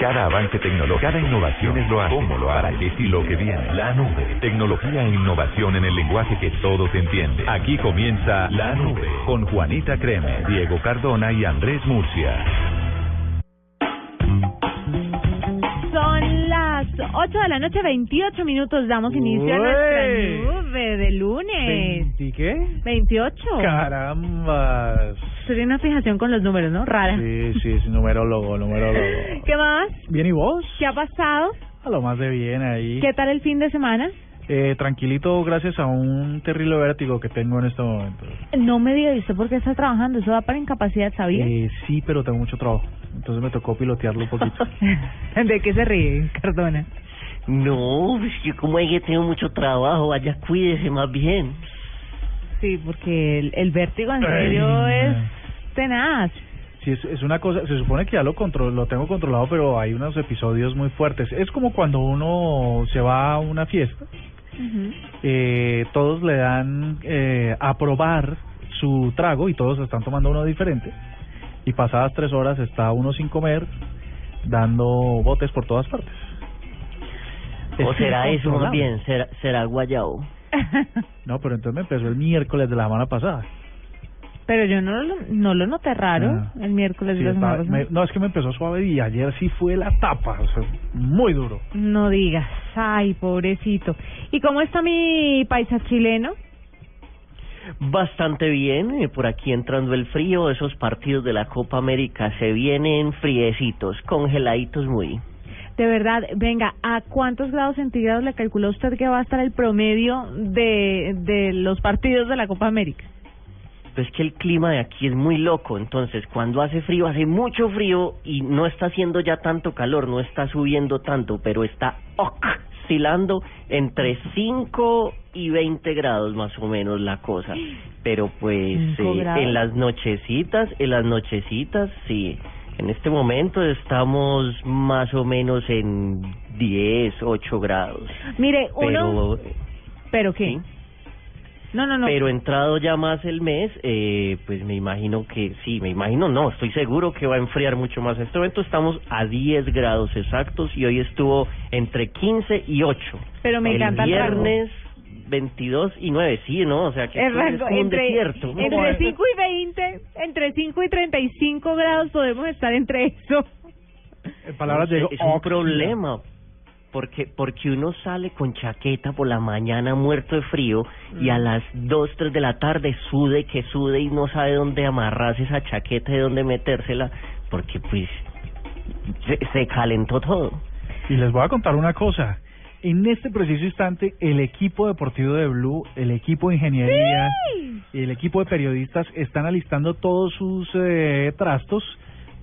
Cada avance tecnológico, cada innovación es lo hace, cómo lo hará y lo que viene. La nube. Tecnología e innovación en el lenguaje que todos entienden. Aquí comienza La Nube con Juanita Creme, Diego Cardona y Andrés Murcia. Son las 8 de la noche, 28 minutos. Damos inicio a nuestra Ué. nube de lunes. ¿Y qué? 28. Carambas. Sería una fijación con los números, ¿no? Rara. Sí, sí, es numerólogo, numerólogo. ¿Qué más? ¿Bien y vos? ¿Qué ha pasado? A lo más de bien ahí. ¿Qué tal el fin de semana? Eh, tranquilito gracias a un terrible vértigo que tengo en este momento. No me diga, ¿y usted por qué está trabajando? Eso da para incapacidad, ¿sabía? Eh, sí, pero tengo mucho trabajo. Entonces me tocó pilotearlo un poquito. ¿De qué se ríe, Cardona? No, pues yo como que tengo mucho trabajo, vaya cuídese más bien. Sí, porque el, el vértigo en serio es tenaz. Sí, es, es una cosa, se supone que ya lo control, lo tengo controlado, pero hay unos episodios muy fuertes. Es como cuando uno se va a una fiesta, eh, todos le dan eh, a probar su trago y todos están tomando uno diferente. Y pasadas tres horas está uno sin comer, dando botes por todas partes. ¿O Es será eso más bien? ¿Será, será guayabo? No, pero entonces me empezó el miércoles de la semana pasada. Pero yo no lo, no lo noté raro Ah. el miércoles Sí, de semana estaba- me- no, es que me empezó suave y ayer sí fue la tapa, o sea, muy duro. No digas, ay, pobrecito. ¿Y cómo está mi paisa chileno? Bastante bien, eh, por aquí entrando el frío, esos partidos de la Copa América se vienen friecitos, congeladitos muy. De verdad, venga, ¿a cuántos grados centígrados le calculó usted que va a estar el promedio de, de los partidos de la Copa América? Pues que el clima de aquí es muy loco, entonces cuando hace frío, hace mucho frío y no está haciendo ya tanto calor, no está subiendo tanto, pero está oscilando entre 5 y 20 grados más o menos la cosa. Pero pues eh, en las nochecitas, en las nochecitas, sí. En este momento estamos más o menos en 10, 8 grados. Mire, uno... Pero, ¿Pero qué? sí. No, no, no. Pero entrado ya más el mes, eh, pues me imagino que sí, me imagino no, estoy seguro que va a enfriar mucho más. En este momento estamos a 10 grados exactos y hoy estuvo entre 15 y 8. Pero me el encanta el rango. viernes 22 y 9, sí, ¿no? O sea que es rango, como un entre, desierto. entre 5 y 20, entre 5 y 35 grados podemos estar entre eso. En palabras de es, es un problema porque porque uno sale con chaqueta por la mañana muerto de frío y Mm. a las 2, 3 de la tarde sude que sude y no sabe dónde amarrarse esa chaqueta y dónde metérsela porque pues se, se calentó todo. Y les voy a contar una cosa. En este preciso instante, el equipo deportivo de Blue, el equipo de ingeniería y el equipo de periodistas están alistando todos sus eh, trastos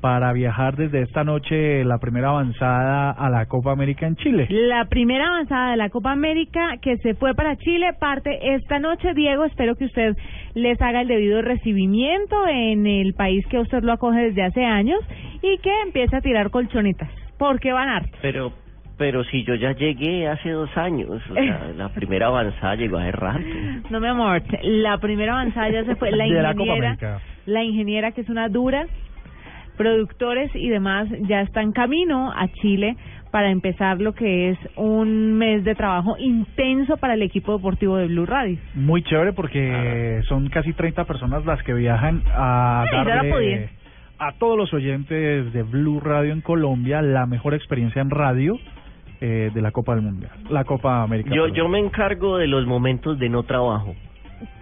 para viajar desde esta noche la primera avanzada a la Copa América en Chile. La primera avanzada de la Copa América que se fue para Chile parte esta noche. Diego, espero que usted les haga el debido recibimiento en el país que usted lo acoge desde hace años y que empiece a tirar colchonetas, porque van hartos. Pero pero si yo ya llegué hace dos años, o sea, la primera avanzada llegó hace rato. No, mi amor, la primera avanzada ya se fue. La la ingeniera, América. la ingeniera que es una dura, productores y demás ya está en camino a Chile para empezar lo que es un mes de trabajo intenso para el equipo deportivo de Blue Radio. Muy chévere porque son casi 30 personas las que viajan a darle a todos los oyentes de Blue Radio en Colombia la mejor experiencia en radio eh, de la Copa del Mundial, la Copa América. Yo yo me encargo de los momentos de no trabajo.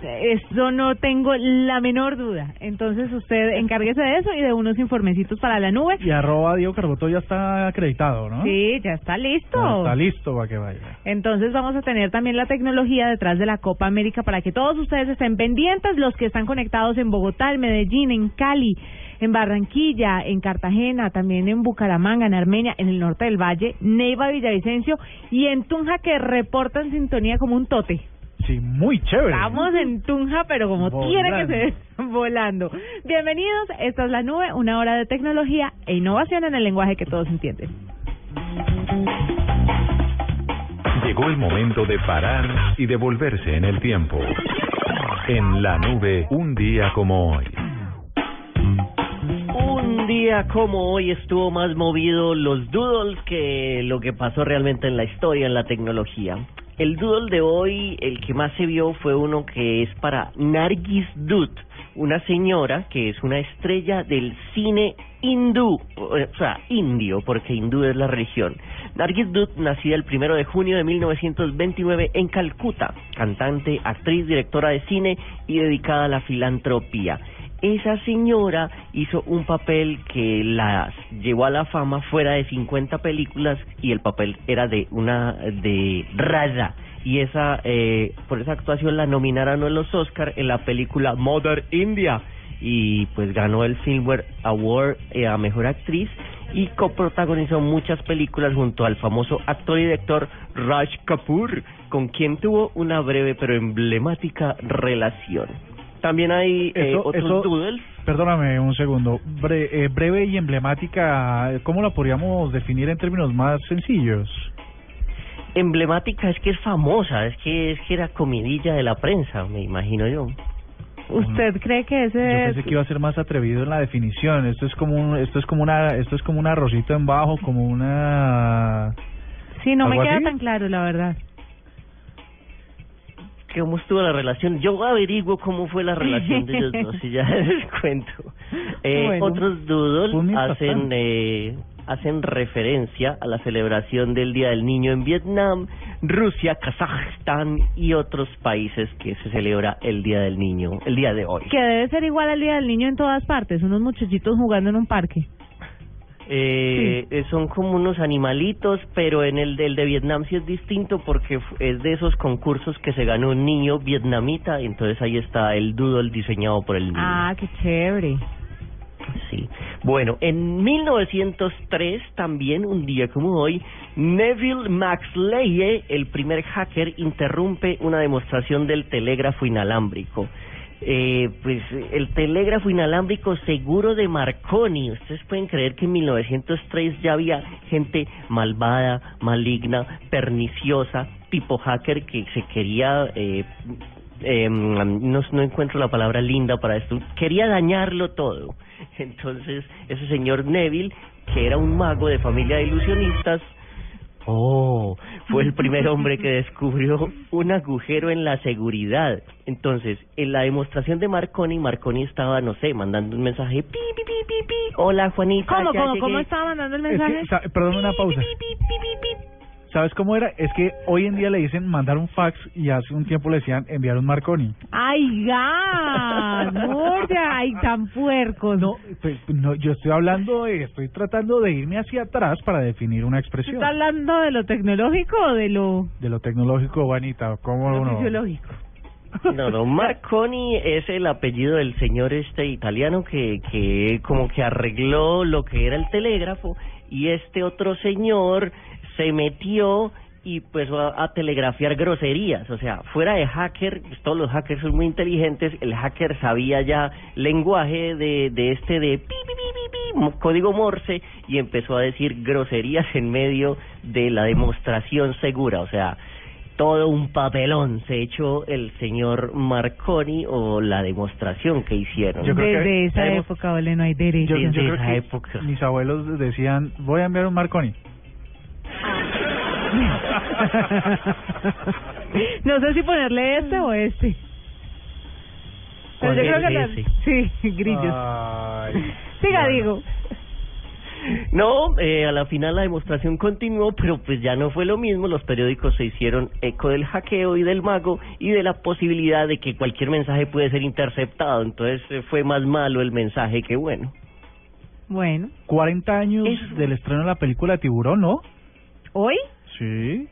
Eso no tengo la menor duda. Entonces usted encárguese de eso y de unos informecitos para la nube. Y arroba Diego Carboto ya está acreditado, ¿no? Sí, ya está listo. Ya Está listo para que vaya. Entonces vamos a tener también la tecnología detrás de la Copa América para que todos ustedes estén pendientes, los que están conectados en Bogotá, en Medellín, en Cali, en Barranquilla, en Cartagena, también en Bucaramanga, en Armenia, en el norte del Valle, Neiva, Villavicencio y en Tunja que reportan sintonía como un tote. Sí, muy chévere. Estamos en Tunja, pero como tiene que Volando. ser, volando. Bienvenidos, esta es la nube, una hora de tecnología e innovación en el lenguaje que todos entienden. Llegó el momento de parar y devolverse en el tiempo. En la nube, un día como hoy. Un día como hoy estuvo más movido los doodles que lo que pasó realmente en la historia, en la tecnología. El doodle de hoy, el que más se vio fue uno que es para Nargis Dutt, una señora que es una estrella del cine hindú, o sea, indio, porque hindú es la religión. Nargis Dutt, nacida el primero de junio de 1929 en Calcuta, cantante, actriz, directora de cine y dedicada a la filantropía esa señora hizo un papel que la llevó a la fama fuera de 50 películas y el papel era de una de Raza y esa eh, por esa actuación la nominaron en los Oscar en la película Mother India y pues ganó el Silver Award eh, a mejor actriz y coprotagonizó muchas películas junto al famoso actor y director Raj Kapoor con quien tuvo una breve pero emblemática relación. También hay eh, Eso- otros eso- doodles. Perdóname un segundo. Bre- eh, breve y emblemática, ¿cómo la podríamos definir en términos más sencillos? Emblemática es que es famosa, es que es que era comidilla de la prensa, me imagino yo. ¿Usted cree que Yo ese pensé que iba a ser más atrevido en la definición. Esto es como un, esto es como una, esto es como un arrocito en bajo, como una. Sí, no me ¿Algo queda así? tan claro, la verdad. ¿Cómo estuvo la relación? Yo averiguo cómo fue la relación de ellos dos y ya les cuento. Eh, Bueno. Otros doodles hacen eh, hacen referencia a la celebración del Día del Niño en Vietnam, Rusia, Kazajstán y otros países que se celebra el Día del Niño, el día de hoy. Que debe ser igual al Día del Niño en todas partes, unos muchachitos jugando en un parque. Eh, son como unos animalitos, pero en el del de Vietnam sí es distinto porque es de esos concursos que se ganó un niño vietnamita, entonces ahí está el doodle diseñado por el niño. Ah, qué chévere. Sí. Bueno, en 1903 también, un día como hoy, Neville Maxleye, el primer hacker, interrumpe una demostración del telégrafo inalámbrico. Eh, pues el telégrafo inalámbrico seguro de Marconi. Ustedes pueden creer que en 1903 ya había gente malvada, maligna, perniciosa, tipo hacker que se quería eh, eh, no, no encuentro la palabra linda para esto, quería dañarlo todo. Entonces, ese señor Neville, que era un mago de familia de ilusionistas, oh, fue el primer hombre que descubrió un agujero en la seguridad. Entonces, en la demostración de Marconi, Marconi estaba, no sé, mandando un mensaje, pi, pi, pi, pi, pi, hola Juanita, ¿Cómo, cómo, llegué". cómo estaba mandando el Es que, mensaje? sa- perdón, una pausa. ¿Sabes cómo era? Es que hoy en día le dicen mandar un fax y hace un tiempo le decían enviar un Marconi. ¡Ay! ¡Murcia! ¡Ay, tan puercos! No, pues, no, yo estoy hablando, de- estoy tratando de irme hacia atrás para definir una expresión. ¿Está hablando de lo tecnológico o de lo, De lo tecnológico, Juanita, ¿cómo lo no? fisiológico? No, no, Marconi es el apellido del señor este italiano que, que como que arregló lo que era el telégrafo y este otro señor se metió y pues a, a telegrafiar groserías, o sea, fuera de hacker, pues, todos los hackers son muy inteligentes, el hacker sabía ya lenguaje de, de este de pi, pi, pi, pi, pi, código Morse y empezó a decir groserías en medio de la demostración segura, o sea, todo un papelón se echó el señor Marconi o la demostración que hicieron. Yo creo Desde que esa época, Ole, no hay derecho. Yo, yo Desde creo esa que época. mis abuelos decían, voy a enviar un Marconi. no sé si ponerle este o este. Pero yo Ponle creo que la... Sí, grillos. Ay, Siga, bueno. digo. No, eh, a la final la demostración continuó, pero pues ya no fue lo mismo. Los periódicos se hicieron eco del hackeo y del mago y de la posibilidad de que cualquier mensaje puede ser interceptado. Entonces eh, fue más malo el mensaje que bueno. Bueno, 40 años Eso. del estreno de la película Tiburón, ¿no? hoy, Sí.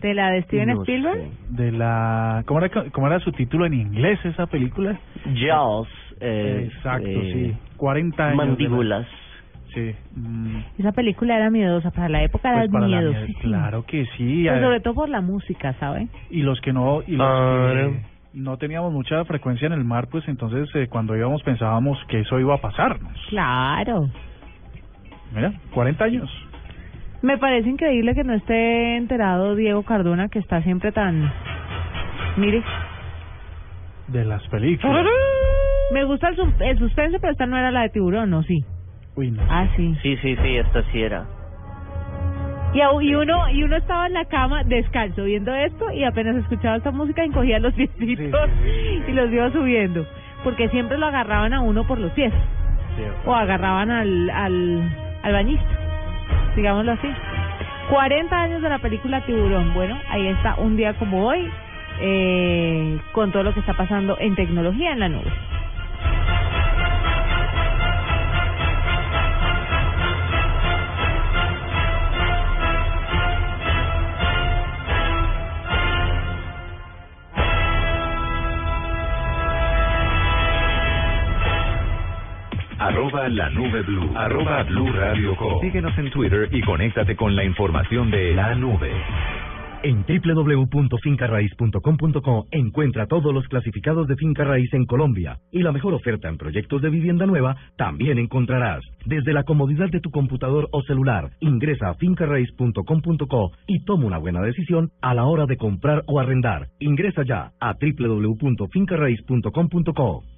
de la de Steven No Spielberg. sé. De la... ¿Cómo era, cómo era su título en inglés esa película? Jaws. eh, Exacto, eh, sí. 40 años. Mandíbulas. Sí. mm, Esa película era miedosa, para la época pues era miedosa. mie- Claro que sí. Sobre todo por la música, ¿sabe? y los que no y los Ah, que no. no teníamos mucha frecuencia en el mar pues entonces eh, cuando íbamos pensábamos que eso iba a pasarnos Claro. mira 40 años Me parece increíble que no esté enterado Diego Cardona, que está siempre tan... Mire. de las películas Me gusta el, sus- el suspense, pero esta no era la de tiburón, ¿no? Sí. Uy, no. Ah, sí. Sí, sí, sí, esta sí era. Y, y uno y uno estaba en la cama descalzo viendo esto y apenas escuchaba esta música encogía los piecitos y los iba subiendo. Porque siempre lo agarraban a uno por los pies. O agarraban al, al, al bañista, digámoslo así. 40 años de la película Tiburón. Bueno, ahí está un día como hoy, eh, con todo lo que está pasando en tecnología en la nube. Arroba la nube blue. Síguenos en Twitter y conéctate con la información de la nube. En www.fincarraiz.com.co encuentra todos los clasificados de finca raíz en Colombia y la mejor oferta en proyectos de vivienda nueva también encontrarás. Desde la comodidad de tu computador o celular, ingresa a fincarraiz.com.co y toma una buena decisión a la hora de comprar o arrendar. Ingresa ya a www.fincarraiz.com.co.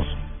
Ramos.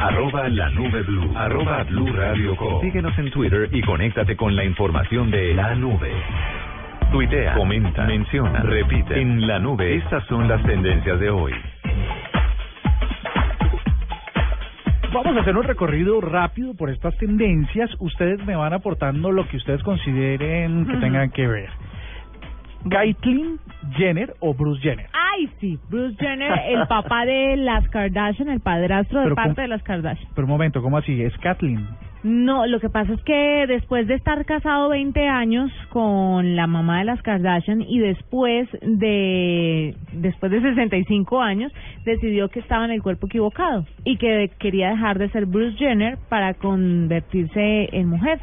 Arroba la nube blue. Arroba blue radio com. Síguenos en Twitter y conéctate con la información de la nube. Tuitea, comenta, menciona, repite. En la nube, estas son las tendencias de hoy. Vamos a hacer un recorrido rápido por estas tendencias. Ustedes me van aportando lo que ustedes consideren que tengan que ver. Caitlyn Jenner o Bruce Jenner. Ay, sí, Bruce Jenner, el papá de las Kardashian, el padrastro de Pero parte ¿cómo? de las Kardashian. Pero un momento, ¿cómo así? Es Kathleen. No, lo que pasa es que después de estar casado 20 años con la mamá de las Kardashian y después de después de 65 años decidió que estaba en el cuerpo equivocado y que quería dejar de ser Bruce Jenner para convertirse en mujer,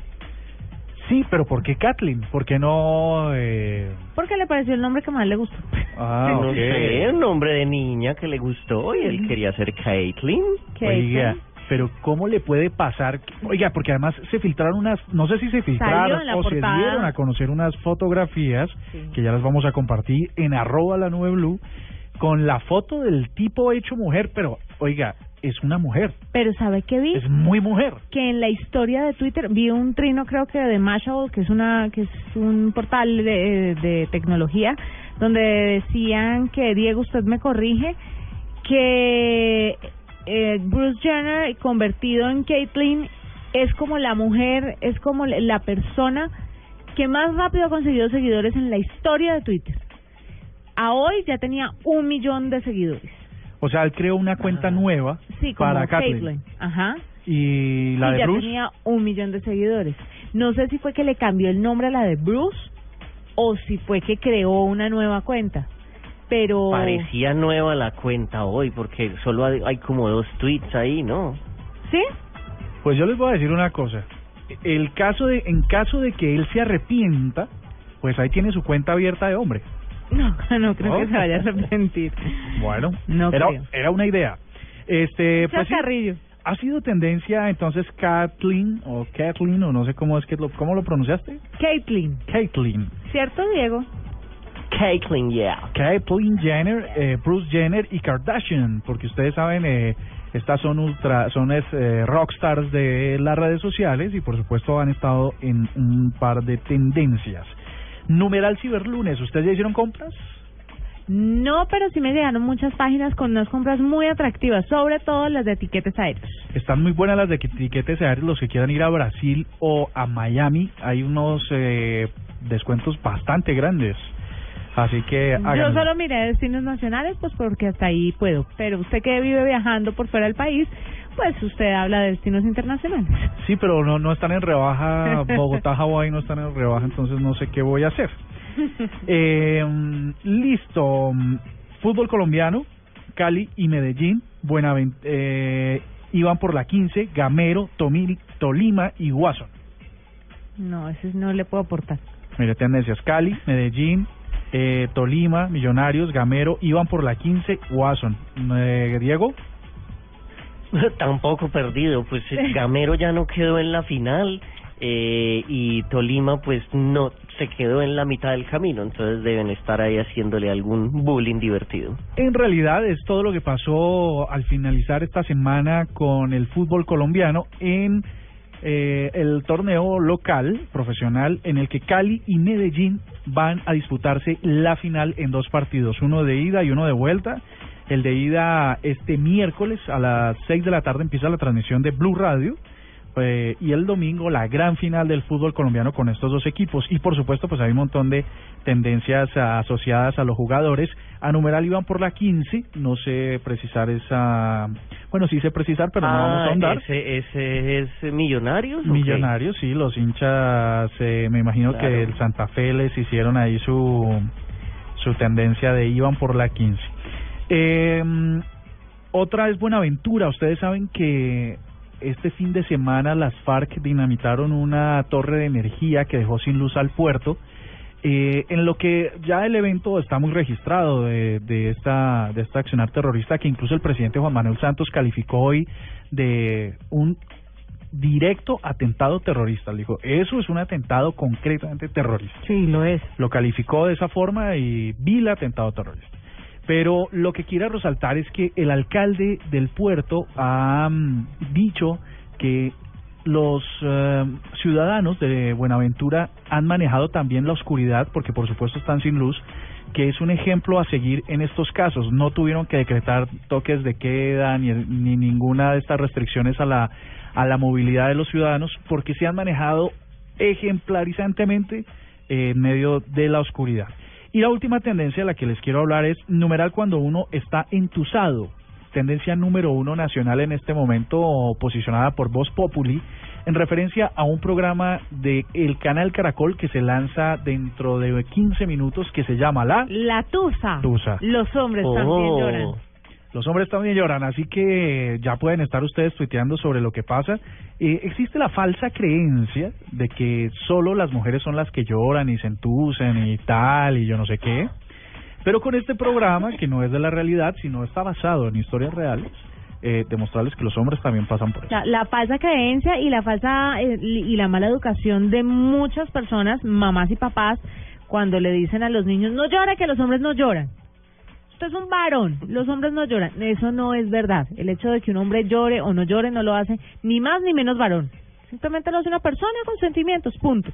Sí, pero ¿por qué Kathleen? ¿Por qué no...? Eh... porque le pareció el nombre que más le gustó. Ah, no sé, un nombre de niña que le gustó y él quería ser Caitlyn. Oiga, pero ¿cómo le puede pasar? Oiga, porque además se filtraron unas, no sé si se filtraron o se dieron a conocer unas fotografías Sí. que ya las vamos a compartir en arroba la nube blue con la foto del tipo hecho mujer, pero oiga, es una mujer, Pero ¿sabe qué vi? es muy mujer. que en la historia de Twitter vi un trino creo que de Mashable que es una que es un portal de, de tecnología donde decían que Diego usted me corrige que eh, Bruce Jenner convertido en Caitlyn es como la mujer es como la persona que más rápido ha conseguido seguidores en la historia de Twitter a hoy ya tenía un millón de seguidores O sea, él creó una cuenta nueva sí como para Kathleen. Caitlyn ajá Y la y de ya Bruce, tenía un millón de seguidores. No sé si fue que le cambió el nombre a la de Bruce o si fue que creó una nueva cuenta. Pero Parecía nueva la cuenta hoy porque solo hay, hay como dos tweets ahí, ¿no? ¿Sí? pues yo les voy a decir una cosa. El caso de, en caso de que él se arrepienta, pues ahí tiene su cuenta abierta de hombre. No, no creo ¿No? que se vaya a arrepentir. Bueno, No era, creo. era una idea. Este, pues sí, Chascarrillo. ha sido tendencia entonces Kathleen o Kathleen o no sé cómo es que lo, cómo lo pronunciaste. Caitlyn, Caitlyn. ¿cierto, Diego? Caitlyn, yeah. Caitlyn Jenner, eh, Bruce Jenner y Kardashian, porque ustedes saben, eh, estas son ultra, son eh, rockstars de las redes sociales y por supuesto han estado en un par de tendencias. Numeral Ciberlunes, ¿ustedes ya hicieron compras? No, pero sí me llegaron muchas páginas con unas compras muy atractivas, sobre todo las de etiquetes aéreos. Están muy buenas las de etiquetes aéreos, los que quieran ir a Brasil o a Miami, hay unos eh, descuentos bastante grandes. Así que Yo háganlo. solo miré destinos nacionales, pues porque hasta ahí puedo. Pero usted que vive viajando por fuera del país, pues usted habla de destinos internacionales. Sí, pero no, no están en rebaja, Bogotá, Hawái no están en rebaja, entonces no sé qué voy a hacer. Eh, listo, fútbol colombiano, Cali y Medellín, Buenavent eh, iban por la 15, Gamero, Tomil, Tolima y Guasón. No, ese no le puedo aportar. Mire, tendencias, Cali, Medellín, eh, Tolima, Millonarios, Gamero, iban por la 15, Guasón. Eh, Diego, Tampoco perdido, pues Gamero ya no quedó en la final eh, y Tolima pues no se quedó en la mitad del camino, entonces deben estar ahí haciéndole algún bullying divertido. En realidad es todo lo que pasó al finalizar esta semana con el fútbol colombiano en eh, el torneo local profesional en el que Cali y Medellín van a disputarse la final en dos partidos, uno de ida y uno de vuelta. El de ida este miércoles a las 6 de la tarde empieza la transmisión de Blue Radio. eh, y el domingo la gran final del fútbol colombiano con estos dos equipos y por supuesto pues hay un montón de tendencias ah, asociadas a los jugadores a numeral iban por la 15 no sé precisar esa bueno sí sé precisar pero no vamos a Ah, ahondar ese, ese es Millonarios. Millonarios, sí, los hinchas, eh, me imagino Claro. que el Santa Fe les hicieron ahí su, su tendencia de iban por la 15. Eh, otra es Buenaventura, ustedes saben que este fin de semana las FARC dinamitaron una torre de energía que dejó sin luz al puerto. Eh, en lo que ya el evento está muy registrado de, de esta de esta accionar terrorista que incluso el presidente Juan Manuel Santos calificó hoy de un directo atentado terrorista. Le dijo, eso es un atentado concretamente terrorista. Sí, lo es. Lo calificó de esa forma y vil atentado terrorista. Pero lo que quiero resaltar es que el alcalde del puerto ha mm, dicho que los eh, ciudadanos de Buenaventura han manejado también la oscuridad, porque por supuesto están sin luz, que es un ejemplo a seguir en estos casos. No tuvieron que decretar toques de queda ni, ni ninguna de estas restricciones a la, a la movilidad de los ciudadanos, porque se han manejado ejemplarizantemente eh, en medio de la oscuridad. Y la última tendencia de la que les quiero hablar es numeral cuando uno está entusado. Tendencia número uno nacional en este momento, posicionada por Voz Populi, en referencia a un programa de el canal Caracol que se lanza dentro de 15 minutos que se llama La La tusa. Tusa. Los hombres también Oh. lloran. Los hombres también lloran, así que ya pueden estar ustedes tuiteando sobre lo que pasa. Eh, existe la falsa creencia de que solo las mujeres son las que lloran y se entusen y tal, y yo no sé qué. Pero con este programa, que no es de la realidad, sino está basado en historias reales, eh, demostrarles que los hombres también pasan por eso. La, la falsa creencia y la falsa eh, y la mala educación de muchas personas, mamás y papás, cuando le dicen a los niños, no llora, que los hombres no lloran. Usted es un varón, los hombres no lloran. Eso no es verdad. El hecho de que un hombre llore o no llore no lo hace ni más ni menos varón. Simplemente lo hace una persona con sentimientos, punto.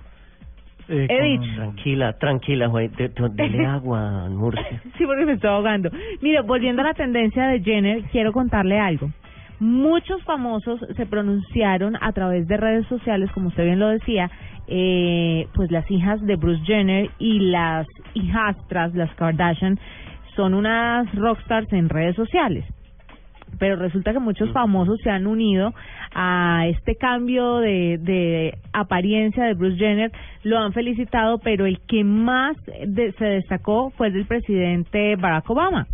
Eh, He dicho. Tranquila, tranquila, de- Dele agua, Murcia. Sí, porque me estoy ahogando. Mire, volviendo a la tendencia de Jenner, quiero contarle algo. Muchos famosos se pronunciaron a través de redes sociales, como usted bien lo decía, eh, pues las hijas de Bruce Jenner y las hijastras, las Kardashian, son unas rockstars en redes sociales. Pero resulta que muchos famosos se han unido a este cambio de, de apariencia de Bruce Jenner, lo han felicitado, pero el que más de- se destacó fue el del presidente Barack Obama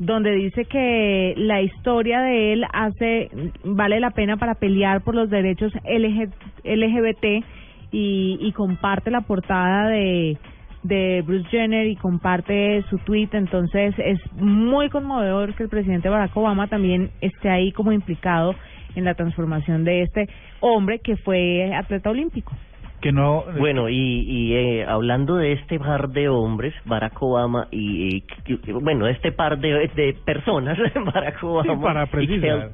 donde dice que la historia de él hace vale la pena para pelear por los derechos LG, LGBT y, y comparte la portada de de Bruce Jenner y comparte su tweet, entonces es muy conmovedor que el presidente Barack Obama también esté ahí como implicado en la transformación de este hombre que fue atleta olímpico. que no Bueno, y, y eh, hablando de este par de hombres, Barack Obama y, y- y- bueno, este par de, de personas, Barack Obama para y, precisar. Kel-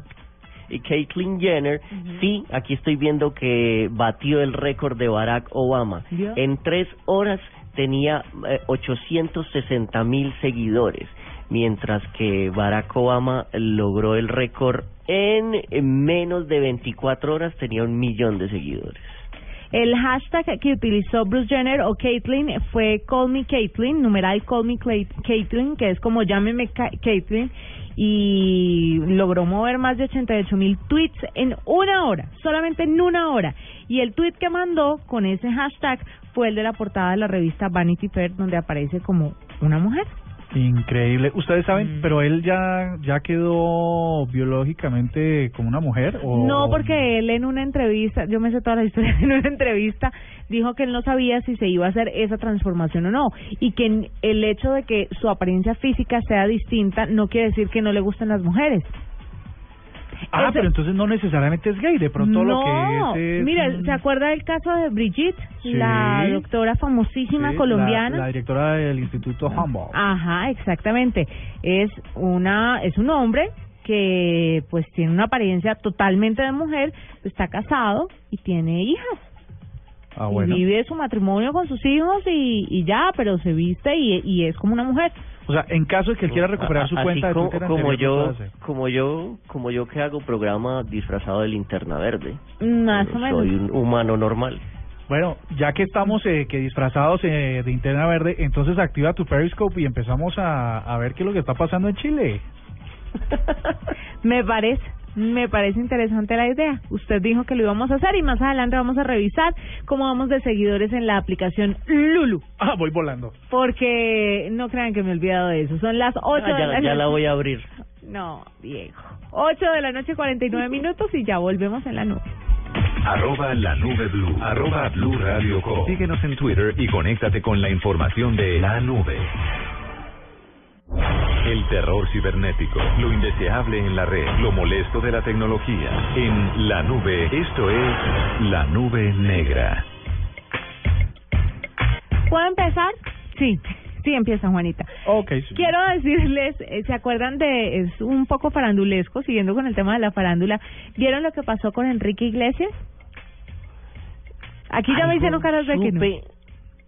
y Caitlyn Jenner, sí, aquí estoy viendo que batió el récord de Barack Obama. En tres horas tenía eh, 860 mil seguidores, mientras que Barack Obama logró el récord en, en menos de 24 horas, tenía un millón de seguidores. El hashtag que utilizó Bruce Jenner o Caitlyn fue Call Me Caitlyn, numeral Call Me Caitlyn, que es como llámeme Ca- Caitlyn, y logró mover más de 88 mil tweets en una hora, solamente en una hora. Y el tweet que mandó con ese hashtag fue el de la portada de la revista Vanity Fair, donde aparece como una mujer. Increíble. Ustedes saben, Mm. pero él ya ya quedó biológicamente como una mujer o No, porque él en una entrevista, yo me sé toda la historia, en una entrevista dijo que él no sabía si se iba a hacer esa transformación o no y que el hecho de que su apariencia física sea distinta no quiere decir que no le gusten las mujeres. Ah, pero entonces no necesariamente es gay, de pronto lo que es es mira, ¿se acuerda del caso de Brigitte, Sí. la doctora famosísima Sí, colombiana? La, la directora del Instituto Humboldt. Ajá, exactamente. Es una es un hombre que pues tiene una apariencia totalmente de mujer, está casado y tiene hijas. Ah, y bueno. vive su matrimonio con sus hijos y, y ya, pero se viste y, y es como una mujer. O sea, en caso de que él quiera recuperar su Así cuenta de como, Twitter como anterior, yo, como yo, como yo que hago programa disfrazado de linterna verde. Más o Soy un humano normal. Bueno, ya que estamos eh, que disfrazados eh, de interna verde, entonces activa tu Periscope y empezamos a, a ver qué es lo que está pasando en Chile. Me parece, me parece interesante la idea. Usted dijo que lo íbamos a hacer y más adelante vamos a revisar cómo vamos de seguidores en la aplicación Lulu. Ah, voy volando. Porque no crean que me he olvidado de eso. Son las 8 Ah, de ya, la ya noche. la voy a abrir. No, viejo. 8 de la noche, 49 minutos y ya volvemos en la nube. Arroba la nube blue. Arroba blue radio com. Síguenos en Twitter y conéctate con la información de la nube. El terror cibernético, lo indeseable en la red, lo molesto de la tecnología. En la nube, esto es la nube negra. ¿Puedo empezar? Sí, sí empieza Juanita. Ok, sí. Quiero decirles, eh, ¿se acuerdan de, es un poco farandulesco, siguiendo con el tema de la farándula, ¿vieron lo que pasó con Enrique Iglesias? Aquí ya me Algo hicieron caras de que no.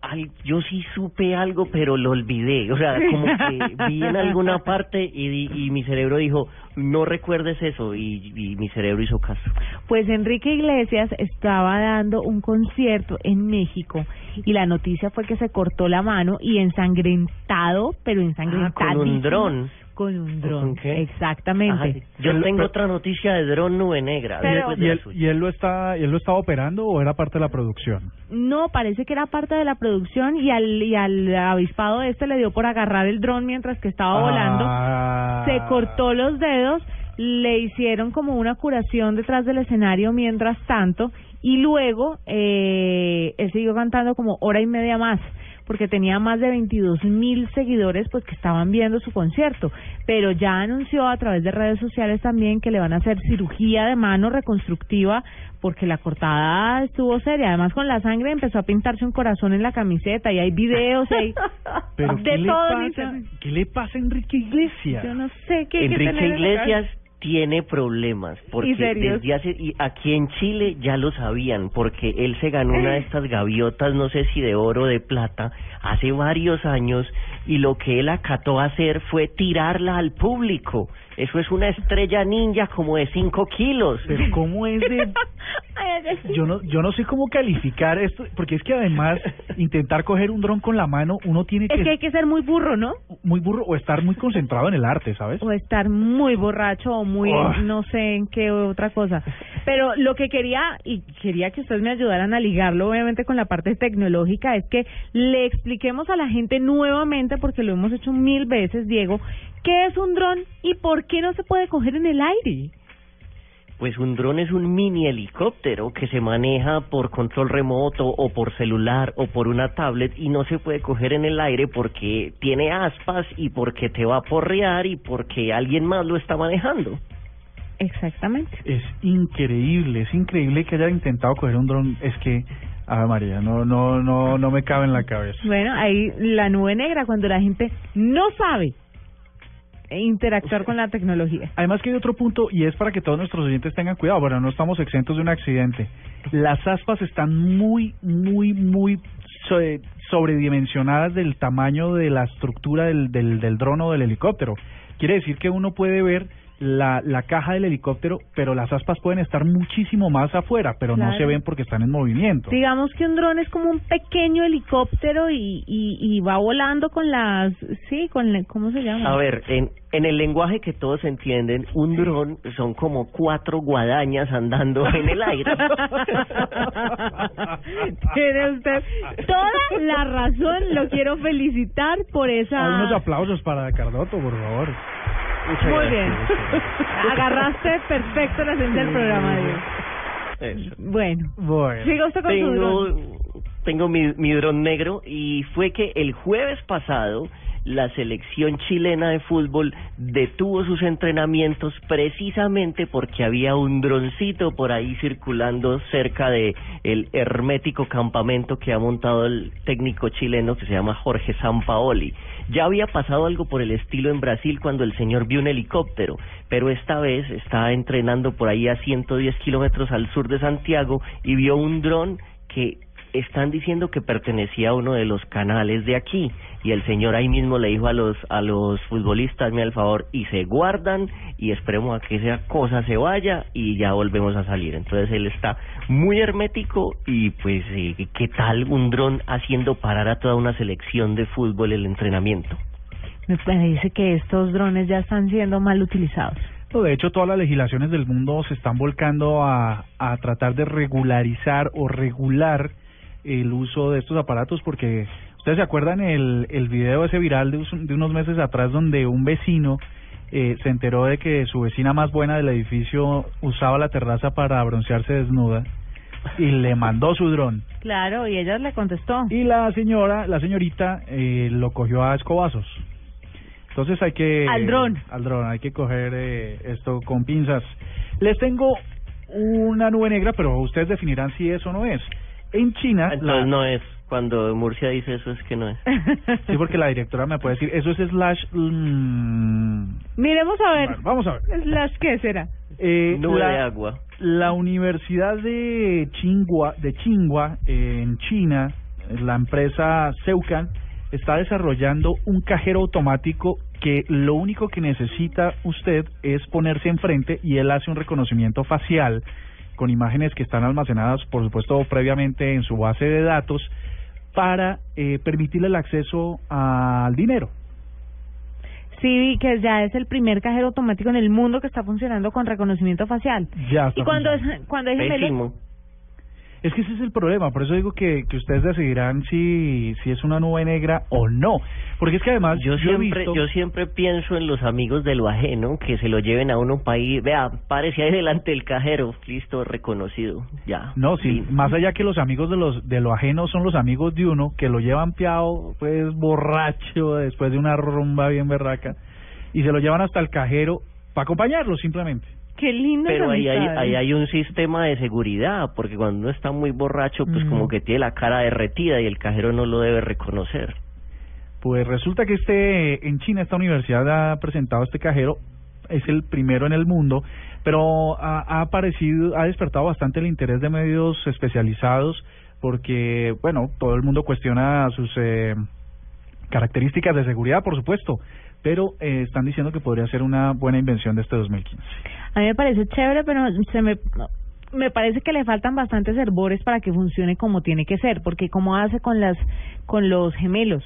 Al- yo sí supe algo, pero lo olvidé. O sea, como que vi en alguna parte y, y mi cerebro dijo, no recuerdes eso. Y, y mi cerebro hizo caso. Pues Enrique Iglesias estaba dando un concierto en México y la noticia fue que se cortó la mano y ensangrentado, pero ensangrentado. Ah, con un dron. Con un ¿Con dron, qué? exactamente. Ajá. Yo tengo pero- otra noticia de dron nube negra. Pero- ¿Y él, suya. y él lo está y él lo estaba operando o era parte de la producción? No, parece que era parte de la producción y al, y al avispado este le dio por agarrar el dron mientras que estaba volando. Ah. Se cortó los dedos, le hicieron como una curación detrás del escenario mientras tanto y luego eh, él siguió cantando como hora y media más porque tenía más de 22 mil seguidores pues que estaban viendo su concierto, pero ya anunció a través de redes sociales también que le van a hacer cirugía de mano reconstructiva porque la cortada estuvo seria, además con la sangre empezó a pintarse un corazón en la camiseta y hay videos y hay Pero de ¿qué le, todo pasa, internet. ¿qué le pasa a Enrique Iglesias? Yo no sé qué que Enrique Iglesias tiene problemas porque ¿Y desde hace y aquí en Chile ya lo sabían porque él se ganó una de estas gaviotas no sé si de oro o de plata hace varios años y lo que él acató a hacer fue tirarla al público eso es una estrella ninja como de 5 kilos Pero cómo es de yo no yo no sé cómo calificar esto porque es que además intentar coger un dron con la mano uno tiene Es que que hay que ser muy burro, ¿no? muy burro o estar muy concentrado en el arte, ¿sabes? O estar muy borracho o muy, Oh. no sé en qué otra cosa. Pero lo que quería, y quería que ustedes me ayudaran a ligarlo obviamente con la parte tecnológica, es que le expliquemos a la gente nuevamente, porque lo hemos hecho mil veces, Diego, qué es un dron y por qué no se puede coger en el aire. Pues un dron es un mini helicóptero que se maneja por control remoto o por celular o por una tablet y no se puede coger en el aire porque tiene aspas y porque te va a porrear y porque alguien más lo está manejando. Exactamente. Es increíble, es increíble que haya intentado coger un dron, es que Ave María, no no no no me cabe en la cabeza. Bueno, ahí la nube negra, cuando la gente no sabe interactuar con la tecnología. Además que hay otro punto y es para que todos nuestros oyentes tengan cuidado, bueno, no estamos exentos de un accidente. Las aspas están muy muy muy so- sobredimensionadas del tamaño de la estructura del, del, del dron o del helicóptero. Quiere decir que uno puede ver la, la caja del helicóptero, pero las aspas pueden estar muchísimo más afuera, pero no se ven porque están en movimiento. Digamos que un dron es como un pequeño helicóptero y, y, y va volando con las... Sí, con... la- ¿Cómo se llama? A ver, en, en el lenguaje que todos entienden, un dron son como cuatro guadañas andando en el aire. Tiene usted toda la razón. Lo quiero felicitar por esa... Unos aplausos para Cardoto, por favor. Muy bien. Agarraste perfecto la esencia del programa. Eso. Bueno. Bueno. Siga usted con su Tengo, dron. tengo mi, mi dron negro y fue que el jueves pasado la selección chilena de fútbol detuvo sus entrenamientos precisamente porque había un droncito por ahí circulando cerca de el hermético campamento que ha montado el técnico chileno que se llama Jorge Sampaoli. Ya había pasado algo por el estilo en Brasil cuando el señor vio un helicóptero, pero esta vez estaba entrenando por ahí a 110 kilómetros al sur de Santiago y vio un dron que están diciendo que pertenecía a uno de los canales de aquí. Y el señor ahí mismo le dijo a los a los futbolistas me al favor y se guardan y esperemos a que esa cosa se vaya y ya volvemos a salir entonces él está muy hermético y pues eh, qué tal un dron haciendo parar a toda una selección de fútbol el entrenamiento Me parece que estos drones ya están siendo mal utilizados. De hecho, todas las legislaciones del mundo se están volcando a, a tratar de regularizar o regular el uso de estos aparatos porque ustedes se acuerdan el, el video ese viral de, de unos meses atrás donde un vecino eh, se enteró de que su vecina más buena del edificio usaba la terraza para broncearse desnuda y le mandó su dron Claro, y ella le contestó. y la señora, la señorita eh, lo cogió a escobazos. Entonces hay que Al dron. al dron, hay que coger eh, esto con pinzas. Les tengo una nube negra, pero ustedes definirán si es o no es. En China, entonces la- no es cuando Murcia dice eso es que no es sí, porque la directora me puede decir, eso es slash. mm, Miremos a ver. bueno, vamos a ver. ¿Las qué será? Eh, nube la- de agua La Universidad de Tsinghua, de Tsinghua eh, en China, la empresa Seucan, está desarrollando un cajero automático que lo único que necesita usted es ponerse enfrente y él hace un reconocimiento facial con imágenes que están almacenadas, por supuesto, previamente en su base de datos para eh, permitirle el acceso al dinero. Sí, vi que ya es el primer cajero automático en el mundo que está funcionando con reconocimiento facial. Ya está Y cuando es, cuando hay gemelos, pésimo Es que ese es el problema, por eso digo que, que ustedes decidirán si, si es una nube negra o no. Porque es que además Yo siempre, visto- yo siempre pienso en los amigos de lo ajeno, que se lo lleven a uno un país, vea, párese ahí delante del cajero, listo, reconocido, ya. No, sí, Fin. más allá que los amigos de los de lo ajeno son los amigos de uno que lo llevan piado, pues borracho después de una rumba bien berraca y se lo llevan hasta el cajero para acompañarlo simplemente. Qué lindo. Pero ahí hay, ahí hay un sistema de seguridad, porque cuando uno está muy borracho, pues Mm. como que tiene la cara derretida y el cajero no lo debe reconocer. Pues resulta que este en China esta universidad ha presentado este cajero es el primero en el mundo, pero ha, ha aparecido, ha despertado bastante el interés de medios especializados porque, bueno, todo el mundo cuestiona sus eh, características de seguridad, por supuesto, pero eh, están diciendo que podría ser una buena invención de este 2015. A mí me parece chévere, pero se me me parece que le faltan bastantes herbores para que funcione como tiene que ser, porque como hace con las con los gemelos.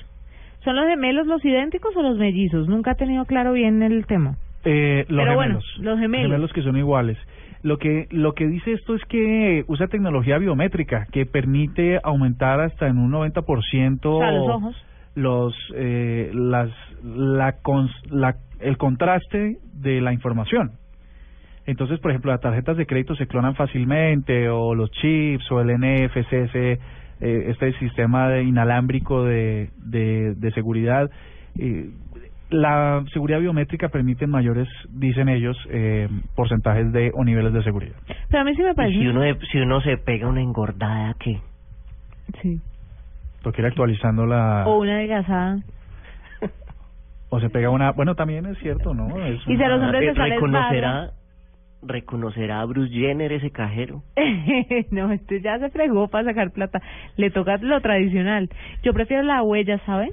¿Son los gemelos los idénticos o los mellizos? Nunca he tenido claro bien el tema. Eh, los Pero bueno, gemelos, los gemelos. que son iguales. Lo que lo que dice esto es que usa tecnología biométrica que permite aumentar hasta en un 90% O sea, los ojos. los eh, las la, cons- la el contraste de la información. Entonces, por ejemplo, las tarjetas de crédito se clonan fácilmente o los chips o el NFC, ese, eh, este sistema de inalámbrico de, de, de seguridad. eh, la seguridad biométrica permite mayores, dicen ellos, eh, porcentajes de o niveles de seguridad. Pero a mí sí me Y parece. si uno, si uno se pega una engordada, ¿qué? Sí. Toca ir actualizando la... O una adelgazada. O se pega una... Bueno, también es cierto, ¿no? Es Y si a los una- hombres les sale reconocerá ¿reconocerá a Bruce Jenner ese cajero? no, este ya se fregó para sacar plata. Le toca lo tradicional. Yo prefiero la huella, ¿saben?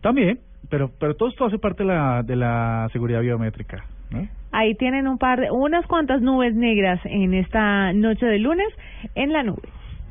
También, pero pero todo esto hace parte de la, de la seguridad biométrica. ¿no? Ahí tienen un par de, unas cuantas nubes negras en esta noche de lunes en la nube.